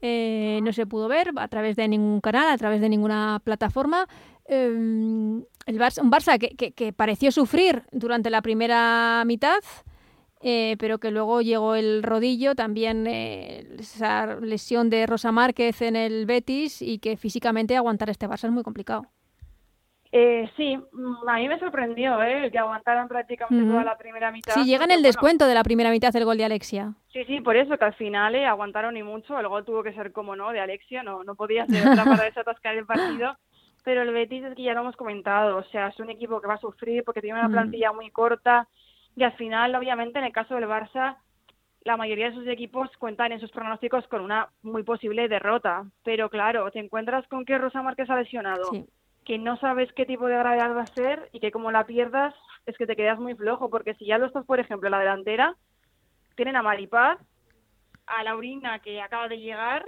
eh, no se pudo ver a través de ningún canal, a través de ninguna plataforma. Em, el Barça, un Barça que, que pareció sufrir durante la primera mitad. Eh, pero que luego llegó el rodillo, también eh, esa lesión de Rosa Márquez en el Betis y que físicamente aguantar este Barça es muy complicado. Eh, sí, mm, a mí me sorprendió ¿eh? que aguantaran prácticamente toda la primera mitad. Sí, llega en el descuento de la primera mitad el gol de Alexia. Sí, sí, por eso que al final eh, aguantaron y mucho. El gol tuvo que ser como no, de Alexia, no, no podía ser otra para desatascar el partido. Pero el Betis es que ya lo hemos comentado, o sea, es un equipo que va a sufrir porque tiene una plantilla muy corta, y al final, obviamente, en el caso del Barça, la mayoría de sus equipos cuentan en sus pronósticos con una muy posible derrota. Pero claro, te encuentras con que Rosa Márquez ha lesionado, que no sabes qué tipo de gravedad va a ser y que como la pierdas es que te quedas muy flojo, porque si ya lo estás, por ejemplo, en la delantera, tienen a Maripaz, a Laurina que acaba de llegar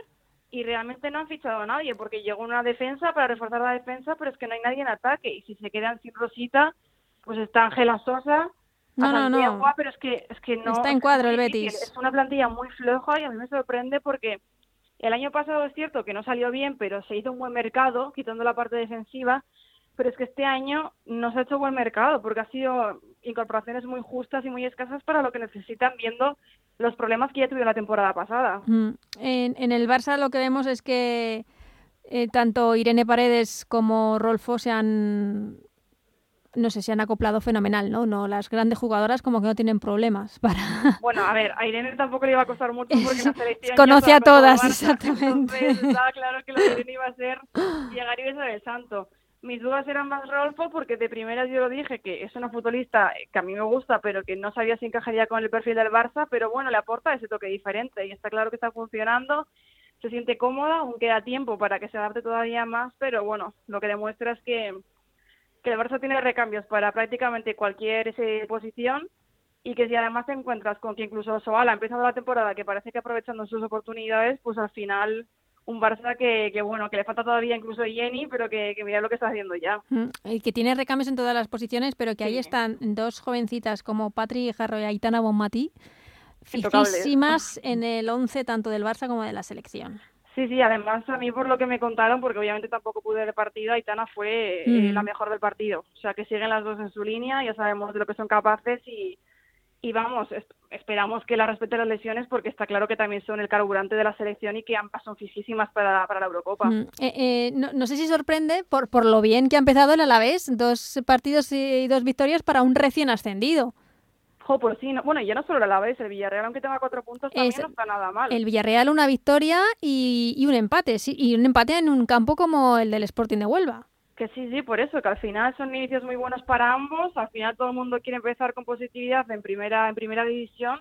y realmente no han fichado a nadie porque llegó una defensa para reforzar la defensa, pero es que no hay nadie en ataque y si se quedan sin Rosita, pues está Ángela Sosa no, no, no. pero es que, es que no. Está en cuadro el Betis. Es una plantilla muy floja y a mí me sorprende porque el año pasado es cierto que no salió bien, pero se hizo un buen mercado, quitando la parte defensiva. Pero es que este año no se ha hecho buen mercado porque ha sido incorporaciones muy justas y muy escasas para lo que necesitan, viendo los problemas que ya tuvieron la temporada pasada. Mm. En, en el Barça lo que vemos es que eh, tanto Irene Paredes como Rolfo se han no sé, si han acoplado fenomenal, ¿no? No, las grandes jugadoras como que no tienen problemas para... Bueno, a ver, a Irene tampoco le iba a costar mucho porque la selección... Conoce a todas, exactamente. estaba claro que lo de Irene iba a ser llegar y besar el santo. Mis dudas eran más Rolfo porque de primeras yo lo dije que es una futbolista que a mí me gusta pero que no sabía si encajaría con el perfil del Barça, pero bueno, le aporta ese toque diferente y está claro que está funcionando, se siente cómoda, aún queda tiempo para que se adapte todavía más, pero bueno, lo que demuestra es que que el Barça tiene recambios para prácticamente cualquier posición y que si además te encuentras con que incluso Soala ha empezado la temporada que parece que aprovechando sus oportunidades, pues al final un Barça que, que bueno, que le falta todavía incluso Jenny, pero que, que, mira lo que está haciendo ya. Y que tiene recambios en todas las posiciones, pero que ahí están dos jovencitas como Patri Jarro y Aitana Bonmatí, fijísimas en el 11 tanto del Barça como de la selección. Sí, sí, además a mí por lo que me contaron, porque obviamente tampoco pude ver el partido, Aitana fue eh, la mejor del partido. O sea, que siguen las dos en su línea, ya sabemos de lo que son capaces y, y vamos, esperamos que la respete las lesiones porque está claro que también son el carburante de la selección y que ambas son fisísimas para, para la Eurocopa. Eh, eh, no, no, sé si sorprende por, por lo bien que ha empezado el Alavés, dos partidos y dos victorias para un recién ascendido. Pues sí, bueno, ya no solo la vez, el Villarreal, aunque tenga cuatro puntos, también no está nada mal. El Villarreal una victoria y, un empate, sí, y un empate en un campo como el del Sporting de Huelva. Que sí, sí, por eso, que al final son inicios muy buenos para ambos, al final todo el mundo quiere empezar con positividad en primera, en primera división,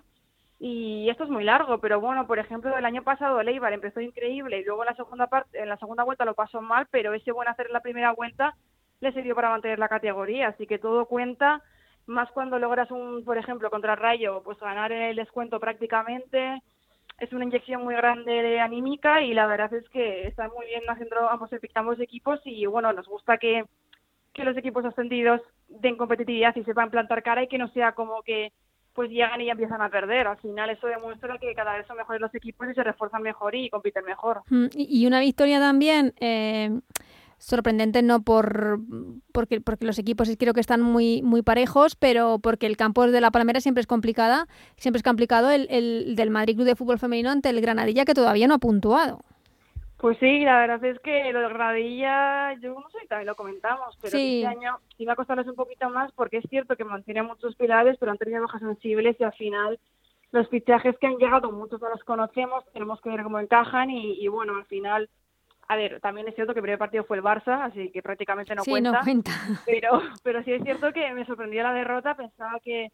y esto es muy largo, pero bueno, por ejemplo, el año pasado Leibar empezó increíble y luego en la segunda parte, en la segunda vuelta lo pasó mal, pero ese buen hacer en la primera vuelta le sirvió para mantener la categoría, así que todo cuenta más cuando logras un, por ejemplo, contra Rayo, pues ganar el descuento prácticamente, es una inyección muy grande de anímica y la verdad es que están muy bien haciendo ambos, ambos equipos y bueno, nos gusta que, que los equipos ascendidos den competitividad y sepan plantar cara y que no sea como que pues llegan y ya empiezan a perder. Al final eso demuestra que cada vez son mejores los equipos y se refuerzan mejor y compiten mejor. Mm, y una victoria también eh, sorprendente no por porque, porque los equipos creo que están muy muy parejos, pero porque el campo de la Palmera siempre es complicada, siempre es complicado el, el del Madrid Club de Fútbol Femenino ante el Granadilla que todavía no ha puntuado. Pues sí, la verdad es que lo de Gradilla, yo no sé, también lo comentamos, pero este año iba a costarles un poquito más porque es cierto que mantiene muchos pilares, pero han tenido bajas sensibles y al final los fichajes que han llegado, muchos no los conocemos, tenemos que ver cómo encajan y, bueno, al final, a ver, también es cierto que el primer partido fue el Barça, así que prácticamente no sí, cuenta. No cuenta. Pero, pero sí es cierto que me sorprendió la derrota, pensaba que,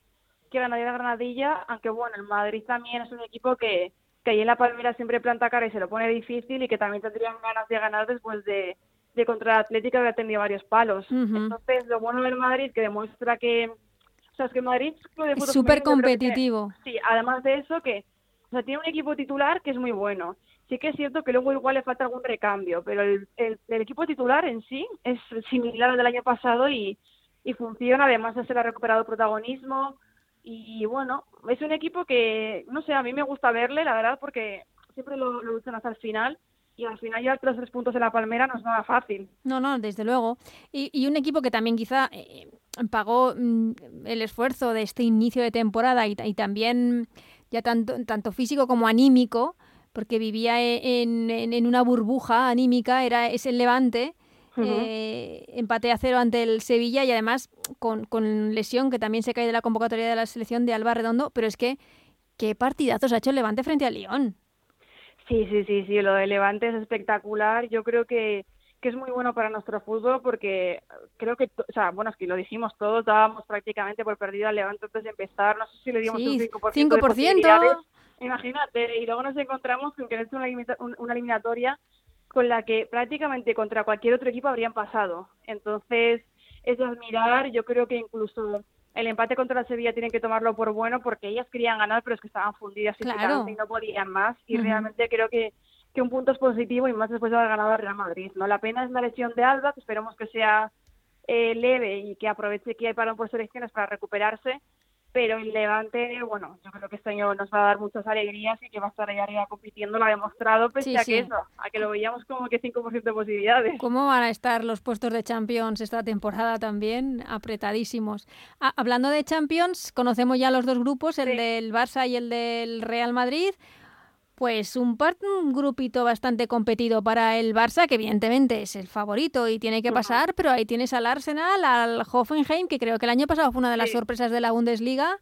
que ganaría Granadilla, aunque bueno, el Madrid también es un equipo que que ahí en la Palmera siempre planta cara y se lo pone difícil y que también tendrían ganas de ganar después de, de contra la Atlética que ha tenido varios palos. Entonces, lo bueno del Madrid que demuestra que o sea, es que Madrid es súper competitivo. sí, además de eso que o sea, tiene un equipo titular que es muy bueno. Sí que es cierto que luego igual le falta algún recambio, pero el, equipo titular en sí es similar al del año pasado y, funciona, además de ser ha recuperado protagonismo, y, bueno, es un equipo que, no sé, a mí me gusta verle, la verdad, porque siempre lo, luchan hasta el final y al final ya los tres puntos de la Palmera no es nada fácil. No, no, desde luego. Y, y un equipo que también quizá eh, pagó mm, el esfuerzo de este inicio de temporada y, y, también ya tanto, tanto físico como anímico, porque vivía e, en, en, en una burbuja anímica, era ese Levante eh, empate a cero ante el Sevilla y además con, con, lesión que también se cae de la convocatoria de la selección de Alba Redondo, pero es que qué partidazos ha hecho el Levante frente al Lyon. Sí, sí, sí, sí, lo de Levante es espectacular. Yo creo que, que es muy bueno para nuestro fútbol porque creo que, o sea, bueno, es que lo dijimos todos, dábamos prácticamente por perdido al Levante antes de empezar, no sé si le dimos un 5%. 5%. Imagínate, y luego nos encontramos con que es una, una eliminatoria con la que prácticamente contra cualquier otro equipo habrían pasado. Entonces, es de admirar. Yo creo que incluso el empate contra la Sevilla tienen que tomarlo por bueno porque ellas querían ganar, pero es que estaban fundidas y no podían más. Y realmente creo que, que un punto es positivo y más después de haber ganado al Real Madrid. ¿no? La pena es la lesión de Alba, que esperemos que sea eh, leve y que aproveche que hay parón por selecciones para recuperarse pero el Levante, bueno, yo creo que este año nos va a dar muchas alegrías y que va a estar ahí arriba compitiendo, lo ha demostrado, pese a que eso, a que lo veíamos como que 5% de posibilidades. ¿Cómo van a estar los puestos de Champions esta temporada también? Apretadísimos. Ah, hablando de Champions, conocemos ya los dos grupos, el del Barça y el del Real Madrid. Pues un, un grupito bastante competido para el Barça, que evidentemente es el favorito y tiene que pasar, pero ahí tienes al Arsenal, al Hoffenheim, que creo que el año pasado fue una de las sorpresas de la Bundesliga,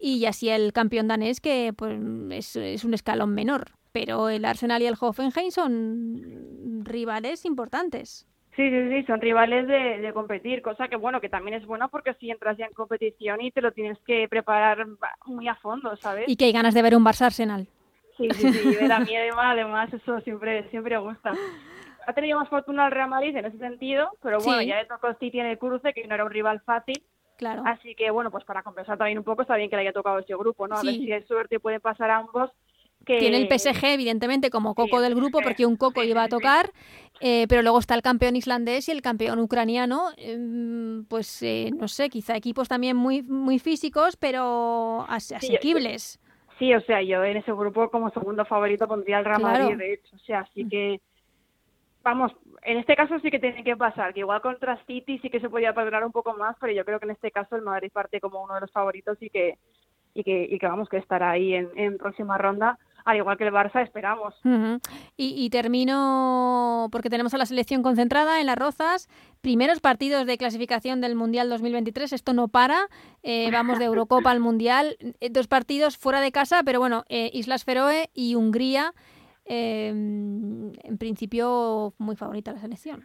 y así el campeón danés, que pues, es, es un escalón menor. Pero el Arsenal y el Hoffenheim son rivales importantes. Sí, sí, sí, son rivales de, de, competir, cosa que bueno, que también es bueno porque si entras ya en competición y te lo tienes que preparar muy a fondo, ¿sabes? Y que hay ganas de ver un Barça Arsenal. Sí, sí, sí, ver a mí además eso siempre, siempre gusta. Ha tenido más fortuna el Real Madrid en ese sentido, pero bueno, ya le tocó City en el cruce, que no era un rival fácil. Claro. Así que bueno, pues para compensar también un poco, está bien que le haya tocado ese grupo, ¿no? A ver si hay suerte pueden pasar ambos. Que... Tiene el PSG, evidentemente, como coco del grupo, porque un coco iba a tocar, eh, pero luego está el campeón islandés y el campeón ucraniano, em, pues eh, no sé, quizá equipos también muy, muy físicos, pero asequibles. Sí, o sea, yo en ese grupo como segundo favorito pondría al Real Madrid, de hecho. O sea, así mm. que, vamos, en este caso sí que tiene que pasar, que igual contra City sí que se podía perdonar un poco más, pero yo creo que en este caso el Madrid parte como uno de los favoritos y que, y que, y que vamos, que estará ahí en, en próxima ronda al igual que el Barça esperamos. y, termino porque tenemos a la selección concentrada en las Rozas. Primeros partidos de clasificación del Mundial 2023, esto no para. Eh, vamos de Eurocopa al Mundial. Eh, dos partidos fuera de casa, pero bueno, eh, Islas Feroe y Hungría. en principio, muy favorita la selección.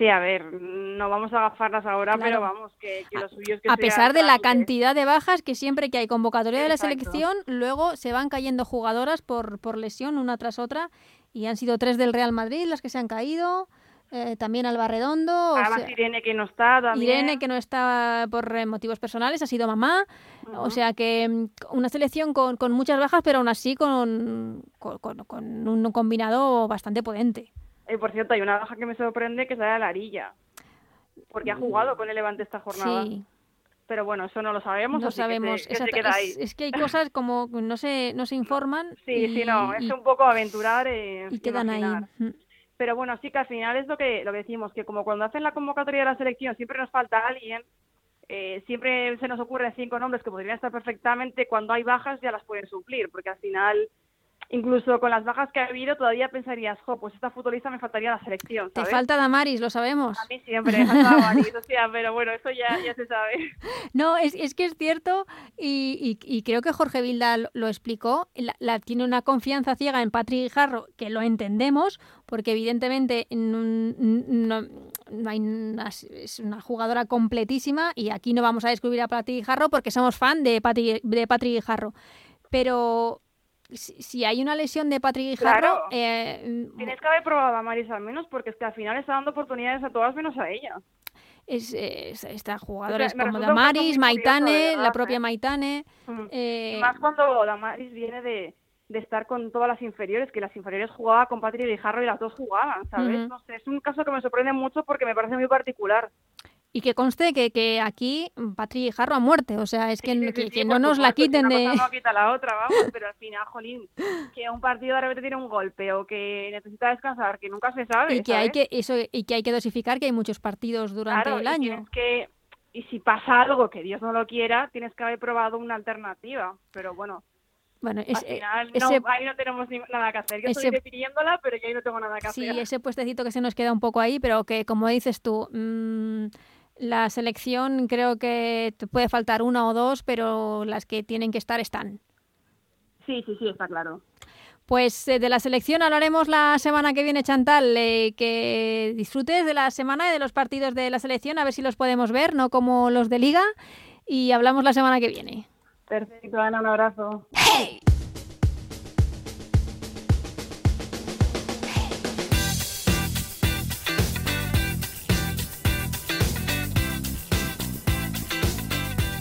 Sí, a ver, no vamos a agafarlas ahora, pero vamos, que, que lo suyo es que A pesar de la cantidad de bajas que siempre que hay convocatoria de la selección, luego se van cayendo jugadoras por, por lesión una tras otra y han sido tres del Real Madrid las que se han caído. Eh, también Alba Redondo. Además, Irene que no está también. Irene que no está por eh, motivos personales, ha sido mamá. O sea que mm, una selección con, con, muchas bajas, pero aún así con, con, con un combinado bastante potente. Y por cierto, hay una baja que me sorprende que es la de la Arilla. porque ha jugado con el Levante esta jornada. Sí. Pero bueno, eso no lo sabemos. No sabemos. Que queda ahí. Es, que hay cosas como no se, no se informan. Sí, sí, no. Es un poco aventurar eh, y quedan ahí. Pero bueno, sí que al final es lo que, lo que decimos, que como cuando hacen la convocatoria de la selección siempre nos falta alguien, eh, siempre se nos ocurren cinco nombres que podrían estar perfectamente, cuando hay bajas ya las pueden suplir, porque al final incluso con las bajas que ha habido, todavía pensarías, jo, pues esta futbolista me faltaría la selección. Te falta Damaris, lo sabemos. A mí siempre me falta Damaris, o sea, pero bueno, eso ya, ya se sabe. No, es, es que es cierto y, y, creo que Jorge Vilda lo, explicó, la, tiene una confianza ciega en Patrick Jarro, que lo entendemos, porque evidentemente no, no hay es una jugadora completísima y aquí no vamos a descubrir a Patrick Jarro porque somos fan de Patrick, de Patrick Jarro. Pero si, hay una lesión de Patrick Guijarro... Eh, Tienes que haber probado a Maris al menos, porque es que al final está dando oportunidades a todas menos a ella. Es, esta jugadora es como Damaris, Maitane, la propia Maitane. Eh... más cuando Damaris viene de, de, estar con todas las inferiores, que las inferiores jugaba con Patrick Guijarro y las dos jugaban, ¿sabes? No sé, es un caso que me sorprende mucho porque me parece muy particular. Y que conste que, que aquí Patri Jarro a muerte, o sea, es que, no nos la quiten de... Una no quita la otra, vamos, pero al final, jolín, que un partido de repente tiene un golpe o que necesita descansar, que nunca se sabe, Y que, hay que, eso, y que hay que dosificar que hay muchos partidos durante el año. Y, que, y si pasa algo que Dios no lo quiera, tienes que haber probado una alternativa, pero bueno... Bueno, Al final, no, ahí no tenemos nada que hacer. Yo estoy pidiéndola, pero yo ahí no tengo nada que hacer. Sí, ese puestecito que se nos queda un poco ahí, pero que, como dices tú, mmm, la selección creo que te puede faltar una o dos, pero las que tienen que estar están. Sí, sí, sí, está claro. Pues eh, de la selección hablaremos la semana que viene, Chantal. Eh, que disfrutes de la semana y de los partidos de la selección, a ver si los podemos ver, no como los de liga. Y hablamos la semana que viene. Perfecto, Ana, un abrazo.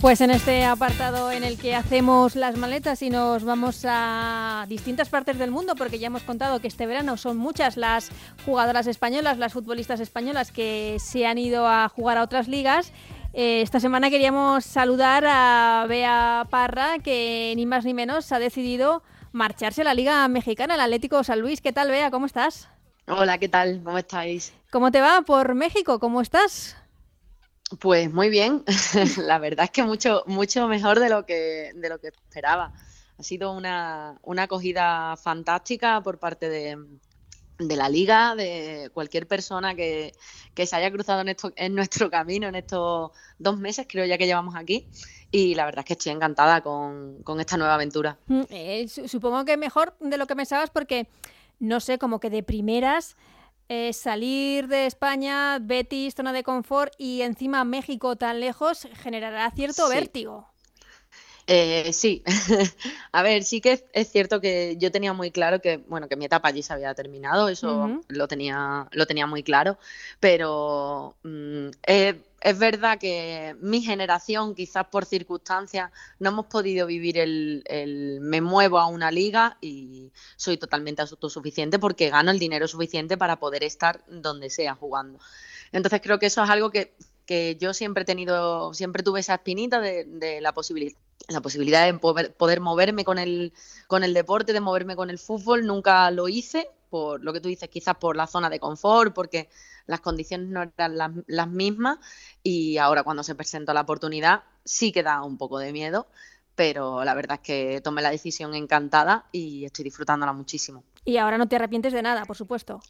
Pues en este apartado en el que hacemos las maletas y nos vamos a distintas partes del mundo, porque ya hemos contado que este verano son muchas las jugadoras españolas, las futbolistas españolas que se han ido a jugar a otras ligas. Eh, esta semana queríamos saludar a Bea Parra, que ni más ni menos ha decidido marcharse a la Liga Mexicana, el Atlético San Luis. ¿Qué tal, Bea? ¿Cómo estás? Hola, ¿qué tal? ¿Cómo estáis? ¿Cómo te va por México? ¿Cómo estás? Pues muy bien, la verdad es que mucho, mucho mejor de lo que, de lo que esperaba. Ha sido una, una acogida fantástica por parte de, de, la liga, de cualquier persona que, que se haya cruzado en, esto, en nuestro camino en estos dos meses, creo ya que llevamos aquí. Y la verdad es que estoy encantada con, con esta nueva aventura. Mm, eh, supongo que mejor de lo que pensabas porque, no sé, como que de primeras eh, salir de España, Betis, zona de confort y encima México tan lejos generará cierto vértigo. Eh, sí, a ver, sí que es, cierto que yo tenía muy claro que, bueno, que mi etapa allí se había terminado, eso lo, tenía, lo tenía muy claro, pero mm, es verdad que mi generación, quizás por circunstancias, no hemos podido vivir el, me muevo a una liga y soy totalmente autosuficiente porque gano el dinero suficiente para poder estar donde sea jugando. Entonces creo que eso es algo que, yo siempre he tenido, siempre tuve esa espinita de, la posibilidad la posibilidad de poder, poder, moverme con el, con el deporte, de moverme con el fútbol, nunca lo hice, por lo que tú dices, quizás por la zona de confort, porque las condiciones no eran las, mismas y ahora cuando se presentó la oportunidad sí que da un poco de miedo, pero la verdad es que tomé la decisión encantada y estoy disfrutándola muchísimo. Y ahora no te arrepientes de nada, por supuesto.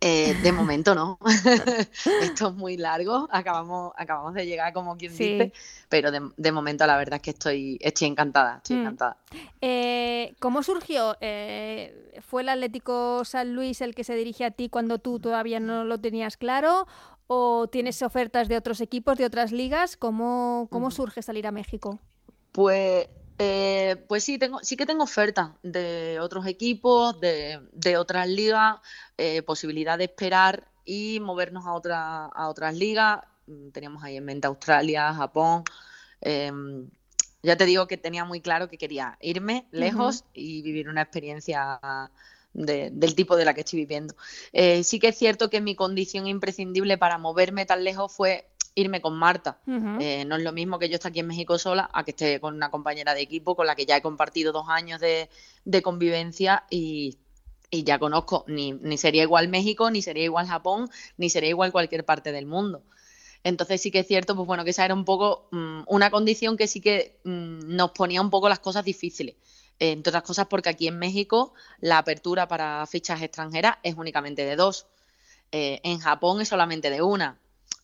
Eh, de momento no. Esto es muy largo. Acabamos, acabamos de llegar, como quien dice. Pero de, momento la verdad es que estoy, estoy encantada. Estoy mm. encantada. Eh, ¿Cómo surgió? Eh, ¿Fue el Atlético San Luis el que se dirige a ti cuando tú todavía no lo tenías claro? ¿O tienes ofertas de otros equipos, de otras ligas? ¿Cómo, cómo surge salir a México? Pues eh, pues sí, tengo, sí que tengo ofertas de otros equipos, de, de otras ligas, eh, posibilidad de esperar y movernos a, otra, a otras ligas. Mm, teníamos ahí en mente Australia, Japón. Em, ya te digo que tenía muy claro que quería irme lejos y vivir una experiencia del tipo de la que estoy viviendo. Eh, sí que es cierto que mi condición imprescindible para moverme tan lejos fue irme con Marta. Eh, no es lo mismo que yo esté aquí en México sola a que esté con una compañera de equipo con la que ya he compartido dos años de, convivencia y, ya conozco. Ni, ni, sería igual México, ni sería igual Japón, ni sería igual cualquier parte del mundo. Entonces sí que es cierto, pues bueno, que esa era un poco mm, una condición que sí que mm, nos ponía un poco las cosas difíciles. entre otras cosas porque aquí en México la apertura para fichas extranjeras es únicamente de dos. Eh, en Japón es solamente de una.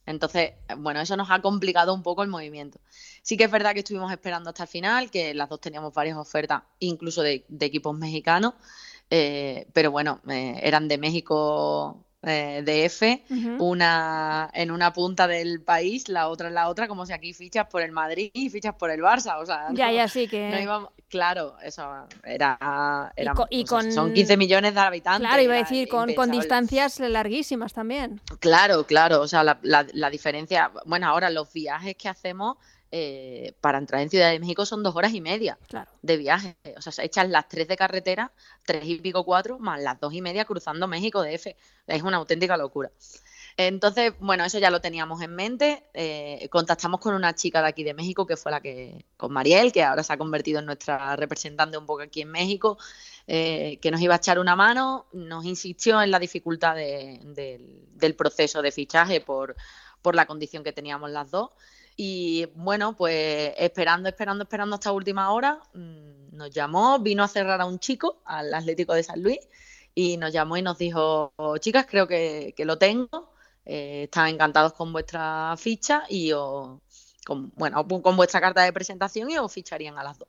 Entonces, bueno, eso nos ha complicado un poco el movimiento. Sí que es verdad que estuvimos esperando hasta el final, que las dos teníamos varias ofertas, incluso de, equipos mexicanos, eh, pero bueno, eh, eran de México eh, DF, una en una punta del país, la otra en la otra, como si aquí fichas por el Madrid y fichas por el Barça, o sea, ya, ya sí que... No íbamos... Claro, eso era... y, con... Son 15 millones de habitantes. Claro, iba a decir, con, con, distancias larguísimas también. Claro, claro, o sea, la, la diferencia... Bueno, ahora los viajes que hacemos eh, para entrar en Ciudad de México son dos horas y media de viaje. O sea, se echan las tres de carretera, tres y pico cuatro, más las dos y media cruzando México de F. Es una auténtica locura. Entonces, bueno, eso ya lo teníamos en mente. Eh, contactamos con una chica de aquí de México, que fue la que, con Mariel, que ahora se ha convertido en nuestra representante un poco aquí en México, eh, que nos iba a echar una mano, nos insistió en la dificultad del proceso de fichaje por, por la condición que teníamos las dos. Y bueno, pues esperando, esperando, esperando hasta última hora, mm, nos llamó, vino a cerrar a un chico, al Atlético de San Luis, y nos llamó y nos dijo, chicas, creo que, lo tengo, eh, están encantados con vuestra ficha y con, bueno, con vuestra carta de presentación y os ficharían a las dos.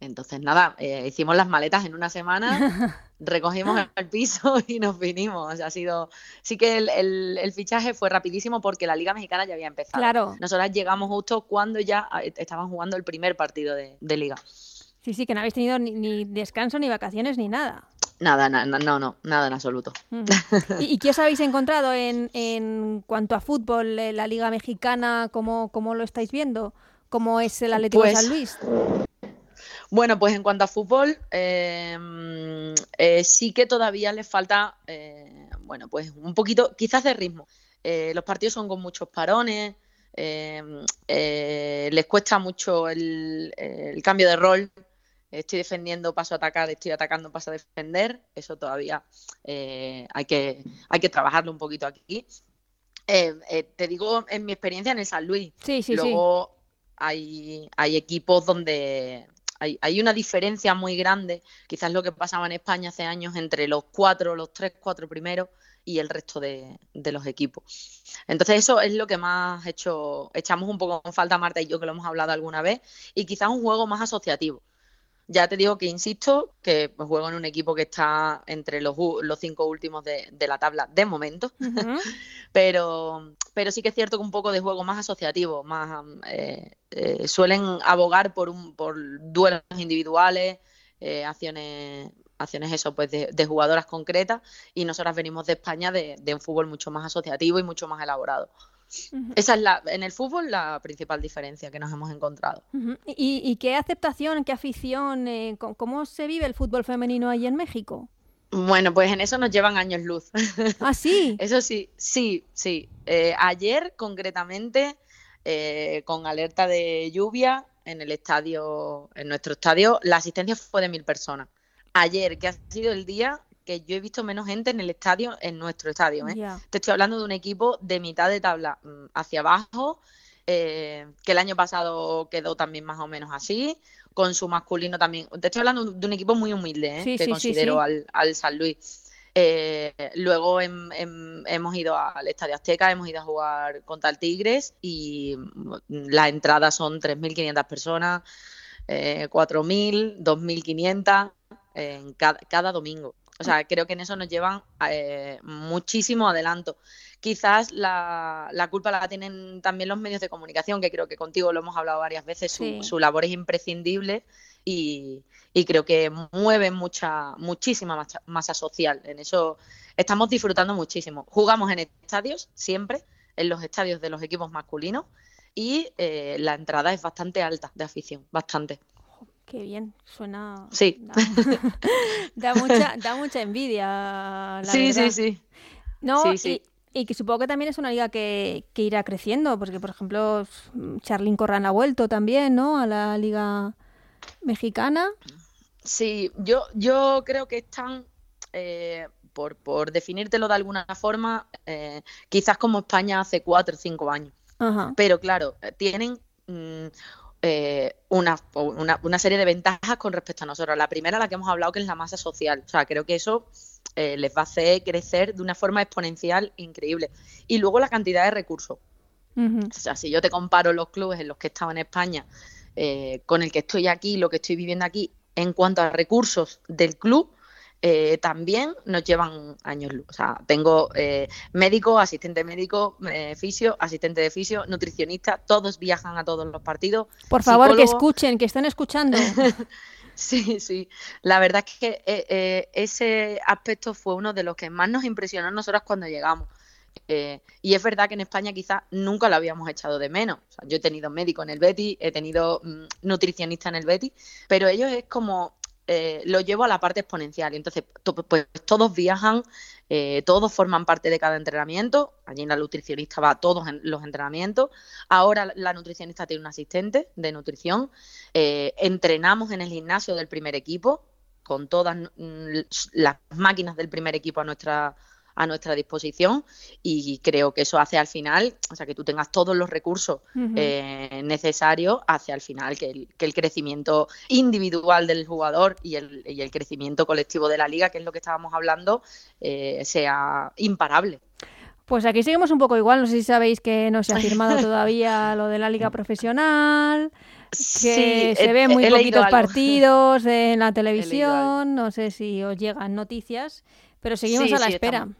Entonces, nada, eh, hicimos las maletas en una semana, recogimos el piso y nos vinimos. ha sido. Sí que el, fichaje fue rapidísimo porque la Liga Mexicana ya había empezado. Claro. Nosotras llegamos justo cuando ya eh, estaban jugando el primer partido de, Liga. Sí, sí, que no habéis tenido ni, descanso, ni vacaciones, ni nada. Nada, no, no, nada en absoluto. ¿Y, qué os habéis encontrado en, en cuanto a fútbol, eh, la Liga Mexicana, cómo, cómo lo estáis viendo? ¿Cómo es el Atlético de pues San Luis? Bueno, pues en cuanto a fútbol, em, eh, sí que todavía les falta, eh, bueno, pues un poquito, quizás de ritmo. Eh, los partidos son con muchos parones, em, les cuesta mucho el, cambio de rol. Estoy defendiendo, paso a atacar, estoy atacando, paso a defender. Eso todavía hay, que, hay que trabajarlo un poquito aquí. te digo, en mi experiencia en el San Luis. Sí, sí, Luego Hay, hay equipos donde hay, una diferencia muy grande, quizás lo que pasaba en España hace años entre los cuatro, los tres, cuatro primeros y el resto de, los equipos. Entonces eso es lo que más hecho, echamos un poco en falta Marta y yo que lo hemos hablado alguna vez, y quizás un juego más asociativo. Ya te digo que insisto que juego en un equipo que está entre los, los cinco últimos de, la tabla de momento, pero, pero sí que es cierto que un poco de juego más asociativo, más eh, eh, suelen abogar por, un, por duelos individuales, eh, acciones acciones eso pues de, jugadoras concretas y nosotras venimos de España de, de un fútbol mucho más asociativo y mucho más elaborado. Esa es la, en el fútbol la principal diferencia que nos hemos encontrado. ¿Y, qué aceptación, qué afición, eh, cómo se vive el fútbol femenino ahí en México? Bueno, pues en eso nos llevan años luz. ¿Ah, sí? eso sí, sí, sí. Eh, ayer, concretamente, eh, con alerta de lluvia en el estadio, en nuestro estadio, la asistencia fue de mil personas. Ayer, que ha sido el día que yo he visto menos gente en el estadio, en nuestro estadio. ¿eh? Te estoy hablando de un equipo de mitad de tabla mm, hacia abajo, eh, que el año pasado quedó también más o menos así, con su masculino también. Te estoy hablando de un equipo muy humilde, ¿eh? que considero al, San Luis. Eh, luego hemos ido al Estadio Azteca, hemos ido a jugar contra el Tigres y mm, las entradas son 3.500 personas, 4.000, 2.500 en cada, domingo. O sea, creo que en eso nos llevan eh, muchísimo adelanto. Quizás la, culpa la tienen también los medios de comunicación, que creo que contigo lo hemos hablado varias veces, su, labor es imprescindible y, creo que mueven mucha, muchísima masa, social. En eso estamos disfrutando muchísimo. Jugamos en estadios, siempre, en los estadios de los equipos masculinos, y eh, la entrada es bastante alta de afición, bastante. Qué bien, suena. Sí. Da, mucha, da mucha envidia. La sí, sí, sí. No, Y, que supongo que también es una liga que, que irá creciendo, porque por ejemplo, Charlín Corran ha vuelto también, ¿no? A la liga mexicana. Sí, yo, yo creo que están, eh, por, por definírtelo de alguna forma, eh, quizás como España hace cuatro o cinco años. Pero claro, tienen mm, eh, una, una, serie de ventajas con respecto a nosotros. La primera, la que hemos hablado, que es la masa social. O sea, creo que eso eh, les va a hacer crecer de una forma exponencial increíble. Y luego la cantidad de recursos. O sea, si yo te comparo los clubes en los que he estado en España eh, con el que estoy aquí, lo que estoy viviendo aquí, en cuanto a recursos del club, eh, también nos llevan años luz. O sea, tengo eh, médico, asistente médico, eh, fisio, asistente de fisio, nutricionista, todos viajan a todos los partidos. Por favor, que escuchen, que estén escuchando. sí, sí. La verdad es que eh, ese aspecto fue uno de los que más nos impresionó a nosotros cuando llegamos. y es verdad que en España quizás nunca lo habíamos echado de menos. yo he tenido médico en el Betty, he tenido mm, nutricionista en el Betty, pero ellos es como eh, lo llevo a la parte exponencial. Entonces, pues todos viajan, eh, todos forman parte de cada entrenamiento. Allí la nutricionista va a todos los entrenamientos. Ahora la nutricionista tiene un asistente de nutrición. Eh, entrenamos en el gimnasio del primer equipo con todas mm, las máquinas del primer equipo a nuestra a nuestra disposición y creo que eso hace al final, o sea, que tú tengas todos los recursos eh, necesarios, hace al final que el, que el, crecimiento individual del jugador y el, y el, crecimiento colectivo de la liga, que es lo que estábamos hablando, eh, sea imparable. Pues aquí seguimos un poco igual, no sé si sabéis que no se ha firmado todavía lo de la liga profesional que se ven muy poquitos partidos en la televisión, no sé si os llegan noticias, pero seguimos a la espera. Estamos,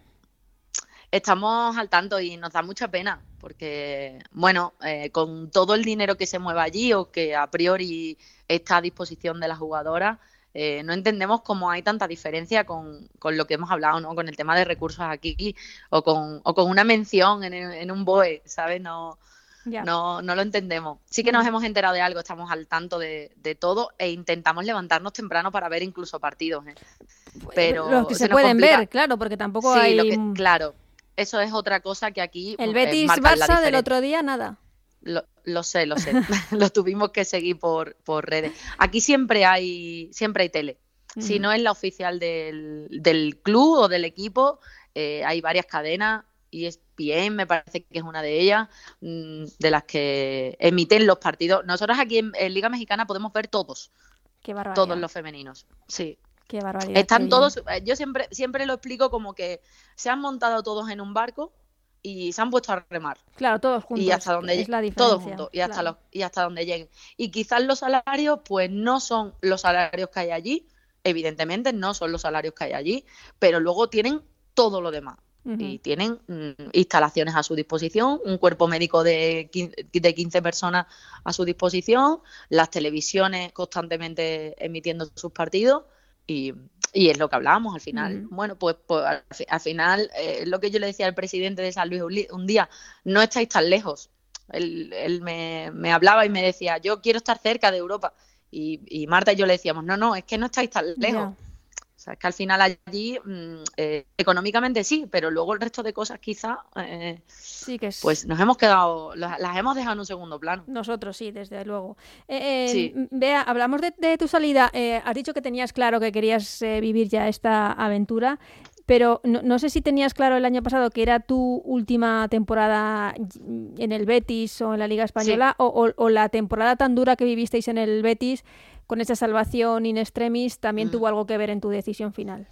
al tanto y nos da mucha pena, porque, bueno, eh, con todo el dinero que se mueve allí o que a priori está a disposición de la jugadora, eh, no entendemos cómo hay tanta diferencia con, con, lo que hemos hablado, ¿no? Con el tema de recursos aquí o con, o con una mención en, en un BOE, ¿sabes? No, no, no lo entendemos. Sí que nos hemos enterado de algo, estamos al tanto de, todo e intentamos levantarnos temprano para ver incluso partidos. ¿eh? Pero los que se, pueden ver, claro, porque tampoco hay. claro, eso es otra cosa que aquí. El pues, Betis Barça del otro día, nada. Lo, sé, lo sé. lo tuvimos que seguir por, por redes. Aquí siempre hay, siempre hay tele. Si no es la oficial del, del club o del equipo, eh, hay varias cadenas y es bien, me parece que es una de ellas, mm, de las que emiten los partidos. Nosotros aquí en, Liga Mexicana podemos ver todos. Todos los femeninos. Sí. Qué barbaridad. Están todos, eh, yo siempre, siempre lo explico como que se han montado todos en un barco y se han puesto a remar. Claro, todos juntos. Y hasta donde todos juntos y hasta los, y hasta donde lleguen. Y quizás los salarios, pues no son los salarios que hay allí, evidentemente no son los salarios que hay allí, pero luego tienen todo lo demás y tienen mm, instalaciones a su disposición, un cuerpo médico de 15, de 15 personas a su disposición, las televisiones constantemente emitiendo sus partidos y, y es lo que hablábamos al final. Bueno, pues, pues al, final, eh, lo que yo le decía al presidente de San Luis un día, no estáis tan lejos. Él, él me, me, hablaba y me decía, yo quiero estar cerca de Europa. Y, y Marta y yo le decíamos, no, no, es que no estáis tan lejos. Sea, es que al final allí, mm, eh, económicamente sí, pero luego el resto de cosas quizá, eh, sí que pues nos hemos quedado, las, hemos dejado en un segundo plano. Nosotros sí, desde luego. Eh, Vea, hablamos de, tu salida. has dicho que tenías claro que querías vivir ya esta aventura. Pero no, sé si tenías claro el año pasado que era tu última temporada en el Betis o en la Liga Española o, la temporada tan dura que vivisteis en el Betis con esa salvación in extremis también mm. tuvo algo que ver en tu decisión final.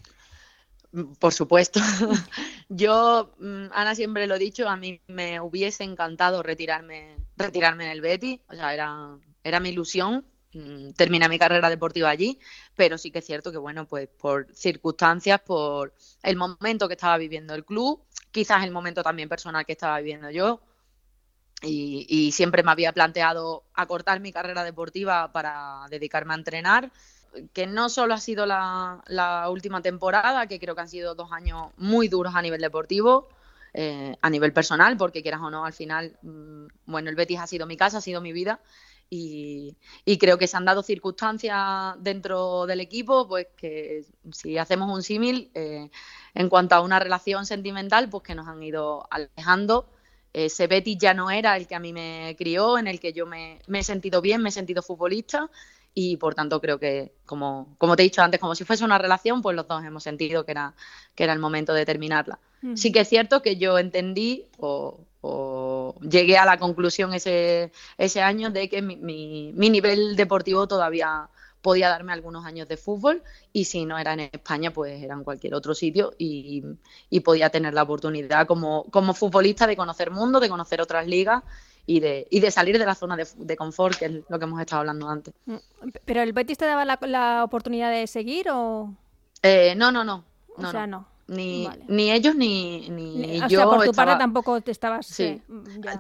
Mm, por supuesto. Yo, mm, Ana, siempre lo he dicho, a mí me hubiese encantado retirarme, retirarme en el Betis, o sea, era, era mi ilusión terminar mi carrera deportiva allí, pero sí que es cierto que, bueno, pues por circunstancias, por el momento que estaba viviendo el club, quizás el momento también personal que estaba viviendo yo, y, siempre me había planteado acortar mi carrera deportiva para dedicarme a entrenar, que no solo ha sido la, última temporada, que creo que han sido dos años muy duros a nivel deportivo, eh, a nivel personal, porque quieras o no, al final, mm, bueno, el Betis ha sido mi casa, ha sido mi vida, y, creo que se han dado circunstancias dentro del equipo, pues que si hacemos un símil, eh, en cuanto a una relación sentimental, pues que nos han ido alejando. Ese Betis ya no era el que a mí me crió, en el que yo me, he sentido bien, me he sentido futbolista y por tanto creo que, como, como te he dicho antes, como si fuese una relación, pues los dos hemos sentido que era, que era el momento de terminarla. Sí que es cierto que yo entendí o, llegué a la conclusión ese, ese año de que mi, mi, nivel deportivo todavía podía darme algunos años de fútbol y si no era en España, pues era en cualquier otro sitio y, podía tener la oportunidad como, como futbolista de conocer mundo, de conocer otras ligas y de, y de salir de la zona de, confort, que es lo que hemos estado hablando antes. Mm, ¿Pero el Betis te daba la, la oportunidad de seguir o...? Eh, no, no, no. o sea, no ni, ni ellos ni, ni, o yo. Sea, por tu parte tampoco te estabas. Sí.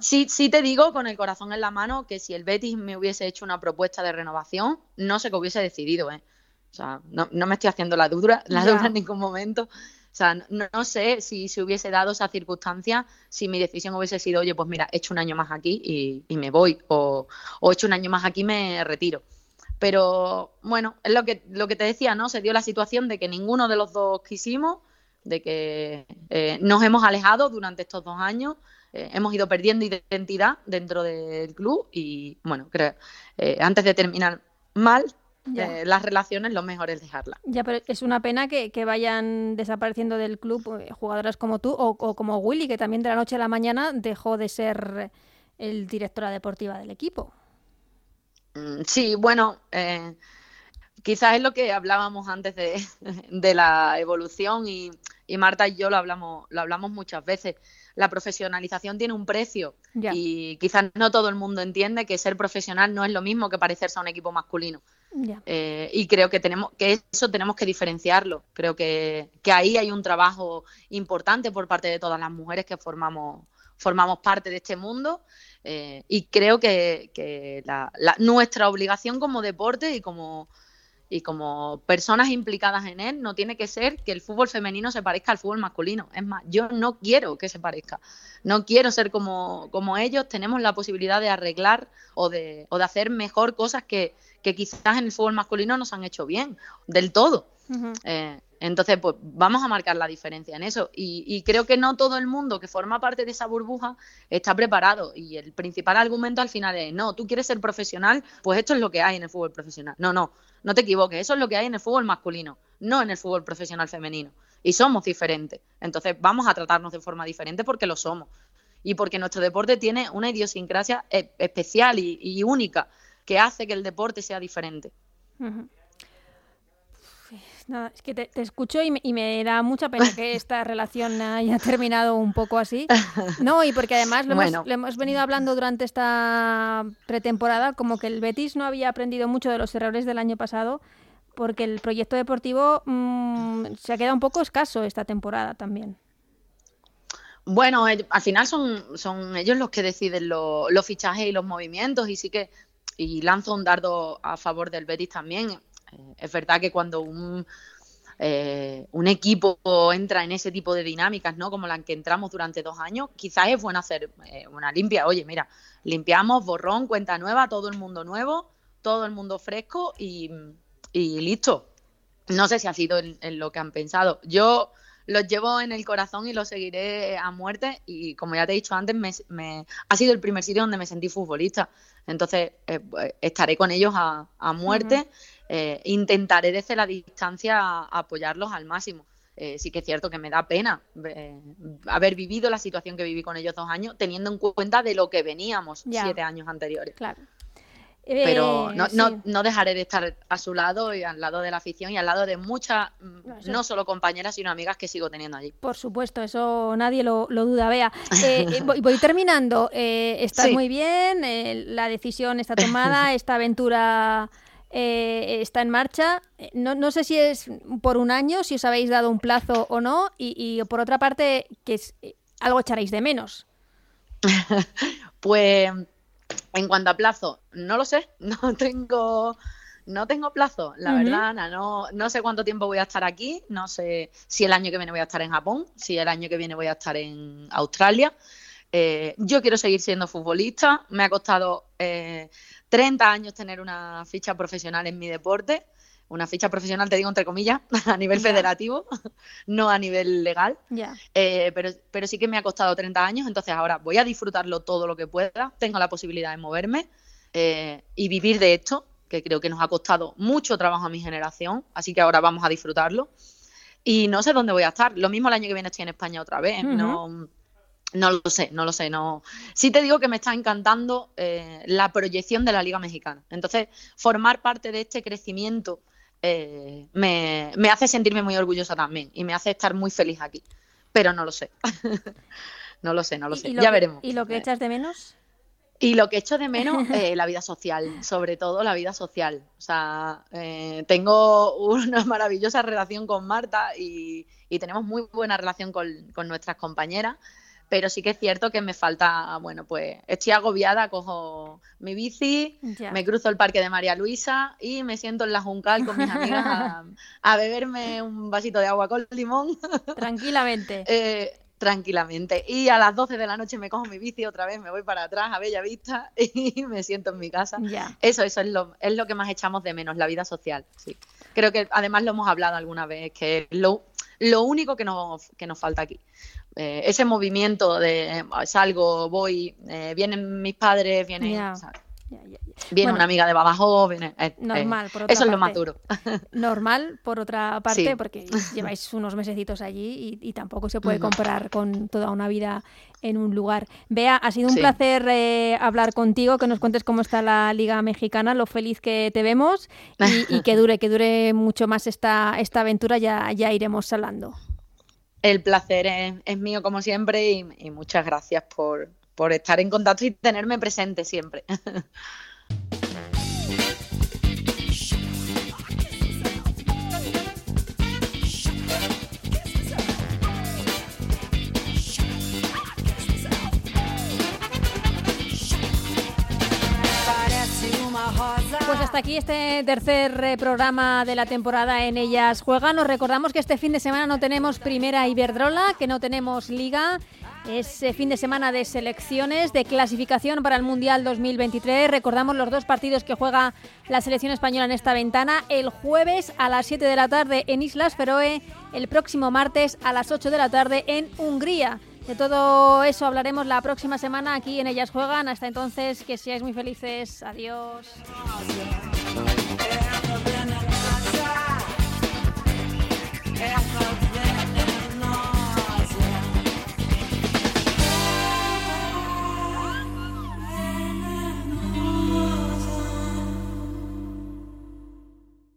sí. sí, te digo con el corazón en la mano que si el Betis me hubiese hecho una propuesta de renovación, no sé qué hubiese decidido, ¿eh? O sea, no, no me estoy haciendo la duda, la duda en ningún momento. O sea, no, sé si se hubiese dado esa circunstancia, si mi decisión hubiese sido, oye, pues mira, he hecho un año más aquí y, y me voy, o, o he hecho un año más aquí y me retiro. Pero bueno, es lo que, lo que te decía, ¿no? Se dio la situación de que ninguno de los dos quisimos de que eh, nos hemos alejado durante estos dos años, eh, hemos ido perdiendo identidad dentro del club y, bueno, creo, eh, antes de terminar mal, las relaciones lo mejor es dejarlas. Ya, pero es una pena que, vayan desapareciendo del club jugadoras como tú o, o, como Willy, que también de la noche a la mañana dejó de ser el directora deportiva del equipo. Mm, sí, bueno, quizás es lo que hablábamos antes de, la evolución y, Marta y yo lo hablamos, lo hablamos muchas veces. La profesionalización tiene un precio y quizás no todo el mundo entiende que ser profesional no es lo mismo que parecerse a un equipo masculino. Eh, y creo que tenemos que eso tenemos que diferenciarlo. Creo que, ahí hay un trabajo importante por parte de todas las mujeres que formamos formamos parte de este mundo eh, y creo que, nuestra obligación como deporte y como y como personas implicadas en él, no tiene que ser que el fútbol femenino se parezca al fútbol masculino. Es más, yo no quiero que se parezca. No quiero ser como, como ellos. Tenemos la posibilidad de arreglar o de, o de hacer mejor cosas que, que quizás en el fútbol masculino nos han hecho bien, del todo. Eh, entonces, pues vamos a marcar la diferencia en eso. Y, creo que no todo el mundo que forma parte de esa burbuja está preparado. Y el principal argumento al final es, no, tú quieres ser profesional, pues esto es lo que hay en el fútbol profesional. No, no, no te equivoques, eso es lo que hay en el fútbol masculino, no en el fútbol profesional femenino. Y somos diferentes. Entonces, vamos a tratarnos de forma diferente porque lo somos. Y porque nuestro deporte tiene una idiosincrasia e, especial y, única que hace que el deporte sea diferente es que te, escucho y me, da mucha pena que esta relación haya terminado un poco así. No, y porque además lo, hemos, venido hablando durante esta pretemporada, como que el Betis no había aprendido mucho de los errores del año pasado, porque el proyecto deportivo mm, se ha quedado un poco escaso esta temporada también. Bueno, al final son, son ellos los que deciden los fichajes y los movimientos y sí que y lanzo un dardo a favor del Betis también. Eh, es verdad que cuando un, eh, un equipo entra en ese tipo de dinámicas, ¿no? Como la que entramos durante dos años, quizás es bueno hacer eh, una limpia. Oye, mira, limpiamos, borrón, cuenta nueva, todo el mundo nuevo, todo el mundo fresco y, listo. No sé si ha sido en, lo que han pensado. Yo los llevo en el corazón y los seguiré a muerte y como ya te he dicho antes, me, ha sido el primer sitio donde me sentí futbolista. Entonces estaré con ellos a, muerte. Eh, intentaré desde la distancia apoyarlos al máximo. Eh, sí que es cierto que me da pena eh, haber vivido la situación que viví con ellos dos años, teniendo en cuenta de lo que veníamos siete años anteriores. Claro. Pero no, no, no, dejaré de estar a su lado y al lado de la afición y al lado de muchas, mm, no, solo compañeras, sino amigas que sigo teniendo allí. Por supuesto, eso nadie lo, duda. Vea, voy, voy, terminando. estás muy bien, la decisión está tomada, esta aventura eh, está en marcha. Eh, no, no, sé si es por un año, si os habéis dado un plazo o no, y, por otra parte, que es, eh, algo echaréis de menos. pues en cuanto a plazo, no lo sé, no tengo, no tengo plazo, la verdad, no, no sé cuánto tiempo voy a estar aquí, no sé si el año que viene voy a estar en Japón, si el año que viene voy a estar en Australia. Eh, yo quiero seguir siendo futbolista, me ha costado 30 años tener una ficha profesional en mi deporte una ficha profesional, te digo entre comillas, a nivel federativo, no a nivel legal. Eh, pero, pero sí que me ha costado 30 años, entonces ahora voy a disfrutarlo todo lo que pueda, tengo la posibilidad de moverme eh, y vivir de esto, que creo que nos ha costado mucho trabajo a mi generación, así que ahora vamos a disfrutarlo. Y no sé dónde voy a estar. Lo mismo el año que viene estoy en España otra vez. No no lo sé, no lo sé. No. Sí te digo que me está encantando eh, la proyección de la Liga Mexicana. Entonces, formar parte de este crecimiento eh, me, hace sentirme muy orgullosa también y me hace estar muy feliz aquí. Pero no lo sé. no lo sé, no lo sé. ya veremos. ¿Y lo que echas de menos? Y lo que echo de menos, eh, la vida social, sobre todo la vida social. O sea, eh, tengo una maravillosa relación con Marta y, tenemos muy buena relación con, con nuestras compañeras pero sí que es cierto que me falta, bueno, pues estoy agobiada, cojo mi bici, me cruzo el parque de María Luisa y me siento en la Juncal con mis amigas a, beberme un vasito de agua con limón. Tranquilamente. Eh, tranquilamente. Y a las 12 de la noche me cojo mi bici otra vez, me voy para atrás a Bella Vista y me siento en mi casa. Eso, eso es lo, es lo que más echamos de menos, la vida social. Sí. Creo que además lo hemos hablado alguna vez, que lo, lo único que nos, que nos falta aquí. Eh, ese movimiento de salgo, voy, eh, vienen mis padres, vienen... Viene una amiga de Badajoz, viene, eh, normal, por otra eso es lo más duro. Normal, por otra parte, porque lleváis unos mesecitos allí y, tampoco se puede comparar con toda una vida en un lugar. Bea, ha sido un placer hablar contigo, que nos cuentes cómo está la Liga Mexicana, lo feliz que te vemos y, que dure, que dure mucho más esta, esta aventura, ya, ya iremos hablando. El placer es, mío como siempre y, muchas gracias por, por estar en contacto y tenerme presente siempre. hasta aquí este tercer eh, programa de la temporada en Ellas Juegan. Nos recordamos que este fin de semana no tenemos primera Iberdrola, que no tenemos liga. Es eh, fin de semana de selecciones, de clasificación para el Mundial 2023. Recordamos los dos partidos que juega la selección española en esta ventana. El jueves a las 7 de la tarde en Islas Feroe, el próximo martes a las 8 de la tarde en Hungría. De todo eso hablaremos la próxima semana aquí en Ellas Juegan. Hasta entonces, que seáis muy felices. Adiós.